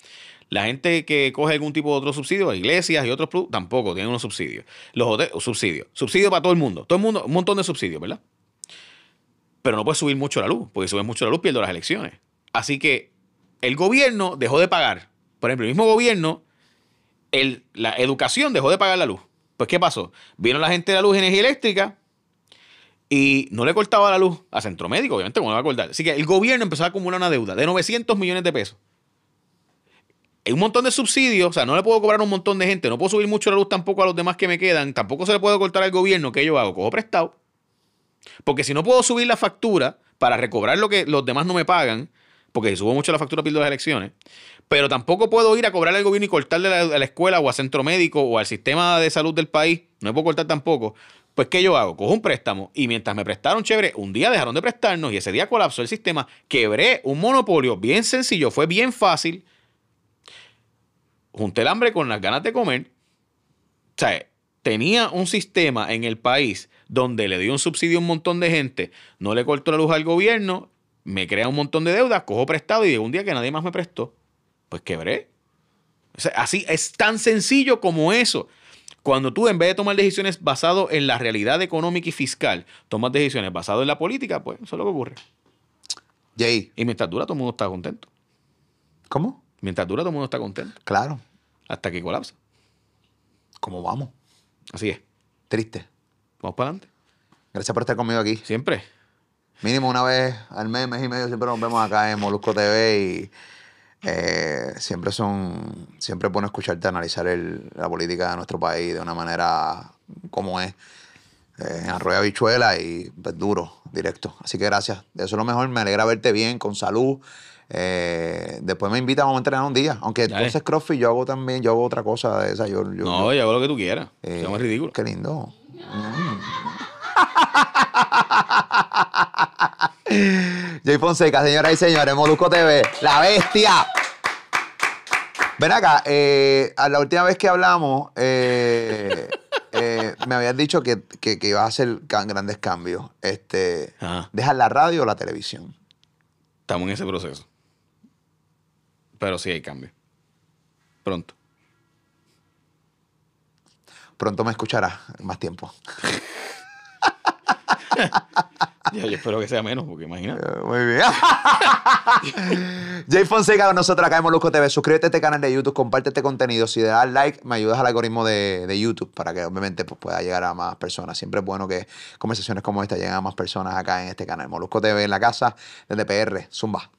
La gente que coge algún tipo de otro subsidio, iglesias y otros tampoco tienen unos subsidios. Los hoteles, subsidios. Subsidio para todo el mundo. Todo el mundo, un montón de subsidios, ¿verdad? Pero no puedes subir mucho la luz, porque si subes mucho la luz pierdo las elecciones. Así que el gobierno dejó de pagar. Por ejemplo, el mismo gobierno, la educación dejó de pagar la luz. Pues, ¿qué pasó? Vino la gente de la luz y energía eléctrica y no le cortaba la luz a Centro Médico, obviamente, como no va a cortar. Así que el gobierno empezó a acumular una deuda de 900 millones de pesos. Hay un montón de subsidios, o sea, no le puedo cobrar a un montón de gente, no puedo subir mucho la luz tampoco a los demás que me quedan, tampoco se le puede cortar al gobierno, que yo hago? Cojo prestado. Porque si no puedo subir la factura para recobrar lo que los demás no me pagan, porque subo mucho la factura pierdo las elecciones, pero tampoco puedo ir a cobrarle al gobierno y cortarle a la, a la escuela o a centro médico o al sistema de salud del país, no me puedo cortar tampoco. Pues, ¿qué yo hago? Cojo un préstamo y mientras me prestaron, chévere, un día dejaron de prestarnos y ese día colapsó el sistema, quebré un monopolio bien sencillo, fue bien fácil, junté el hambre con las ganas de comer. O sea, tenía un sistema en el país donde le dio un subsidio a un montón de gente, no le cortó la luz al gobierno, me crea un montón de deudas, cojo prestado y llegó un día que nadie más me prestó. Pues quebré. O sea, así es tan sencillo como eso. Cuando tú, en vez de tomar decisiones basado en la realidad económica y fiscal, tomas decisiones basado en la política, pues eso es lo que ocurre. Jay, Y mientras dura, todo el mundo está contento. ¿cómo? Mientras dura, todo el mundo está contento. Claro. Hasta que colapsa. ¿Cómo vamos? Así es. Triste. Vamos para adelante. Gracias por estar conmigo aquí. Siempre. Mínimo una vez al mes, mes y medio, siempre nos vemos acá en Molusco TV y eh, siempre son, siempre es bueno escucharte analizar el- la política de nuestro país de una manera como es, eh, en arroyo habichuela y pues, duro, directo. Así que gracias. Eso es lo mejor. Me alegra verte bien, con salud. Eh, después me invitan a entrenar un día. Aunque Dale. entonces CrossFit yo hago también, yo hago otra cosa de esa. Yo, yo- No, yo- yo hago lo que tú quieras. eh, es ridículo. Qué lindo. Jay Fonseca, señoras y señores, Molusco TV, la bestia. Ven acá, eh, a la última vez que hablamos, eh, eh, me habías dicho que, que, que ibas a hacer grandes cambios. Este, Ajá. ¿Dejas la radio o la televisión? Estamos en ese proceso. Pero sí hay cambio. Pronto. Pronto me escucharás más tiempo. Yo espero que sea menos, porque imagínate. Muy bien. Jay Fonseca con nosotros acá en Molusco TV. Suscríbete a este canal de YouTube, comparte este contenido. Si le das like, me ayudas al algoritmo de, de YouTube para que obviamente pues, pueda llegar a más personas. Siempre es bueno que conversaciones como esta lleguen a más personas acá en este canal. Molusco TV en la casa desde PR. Zumba.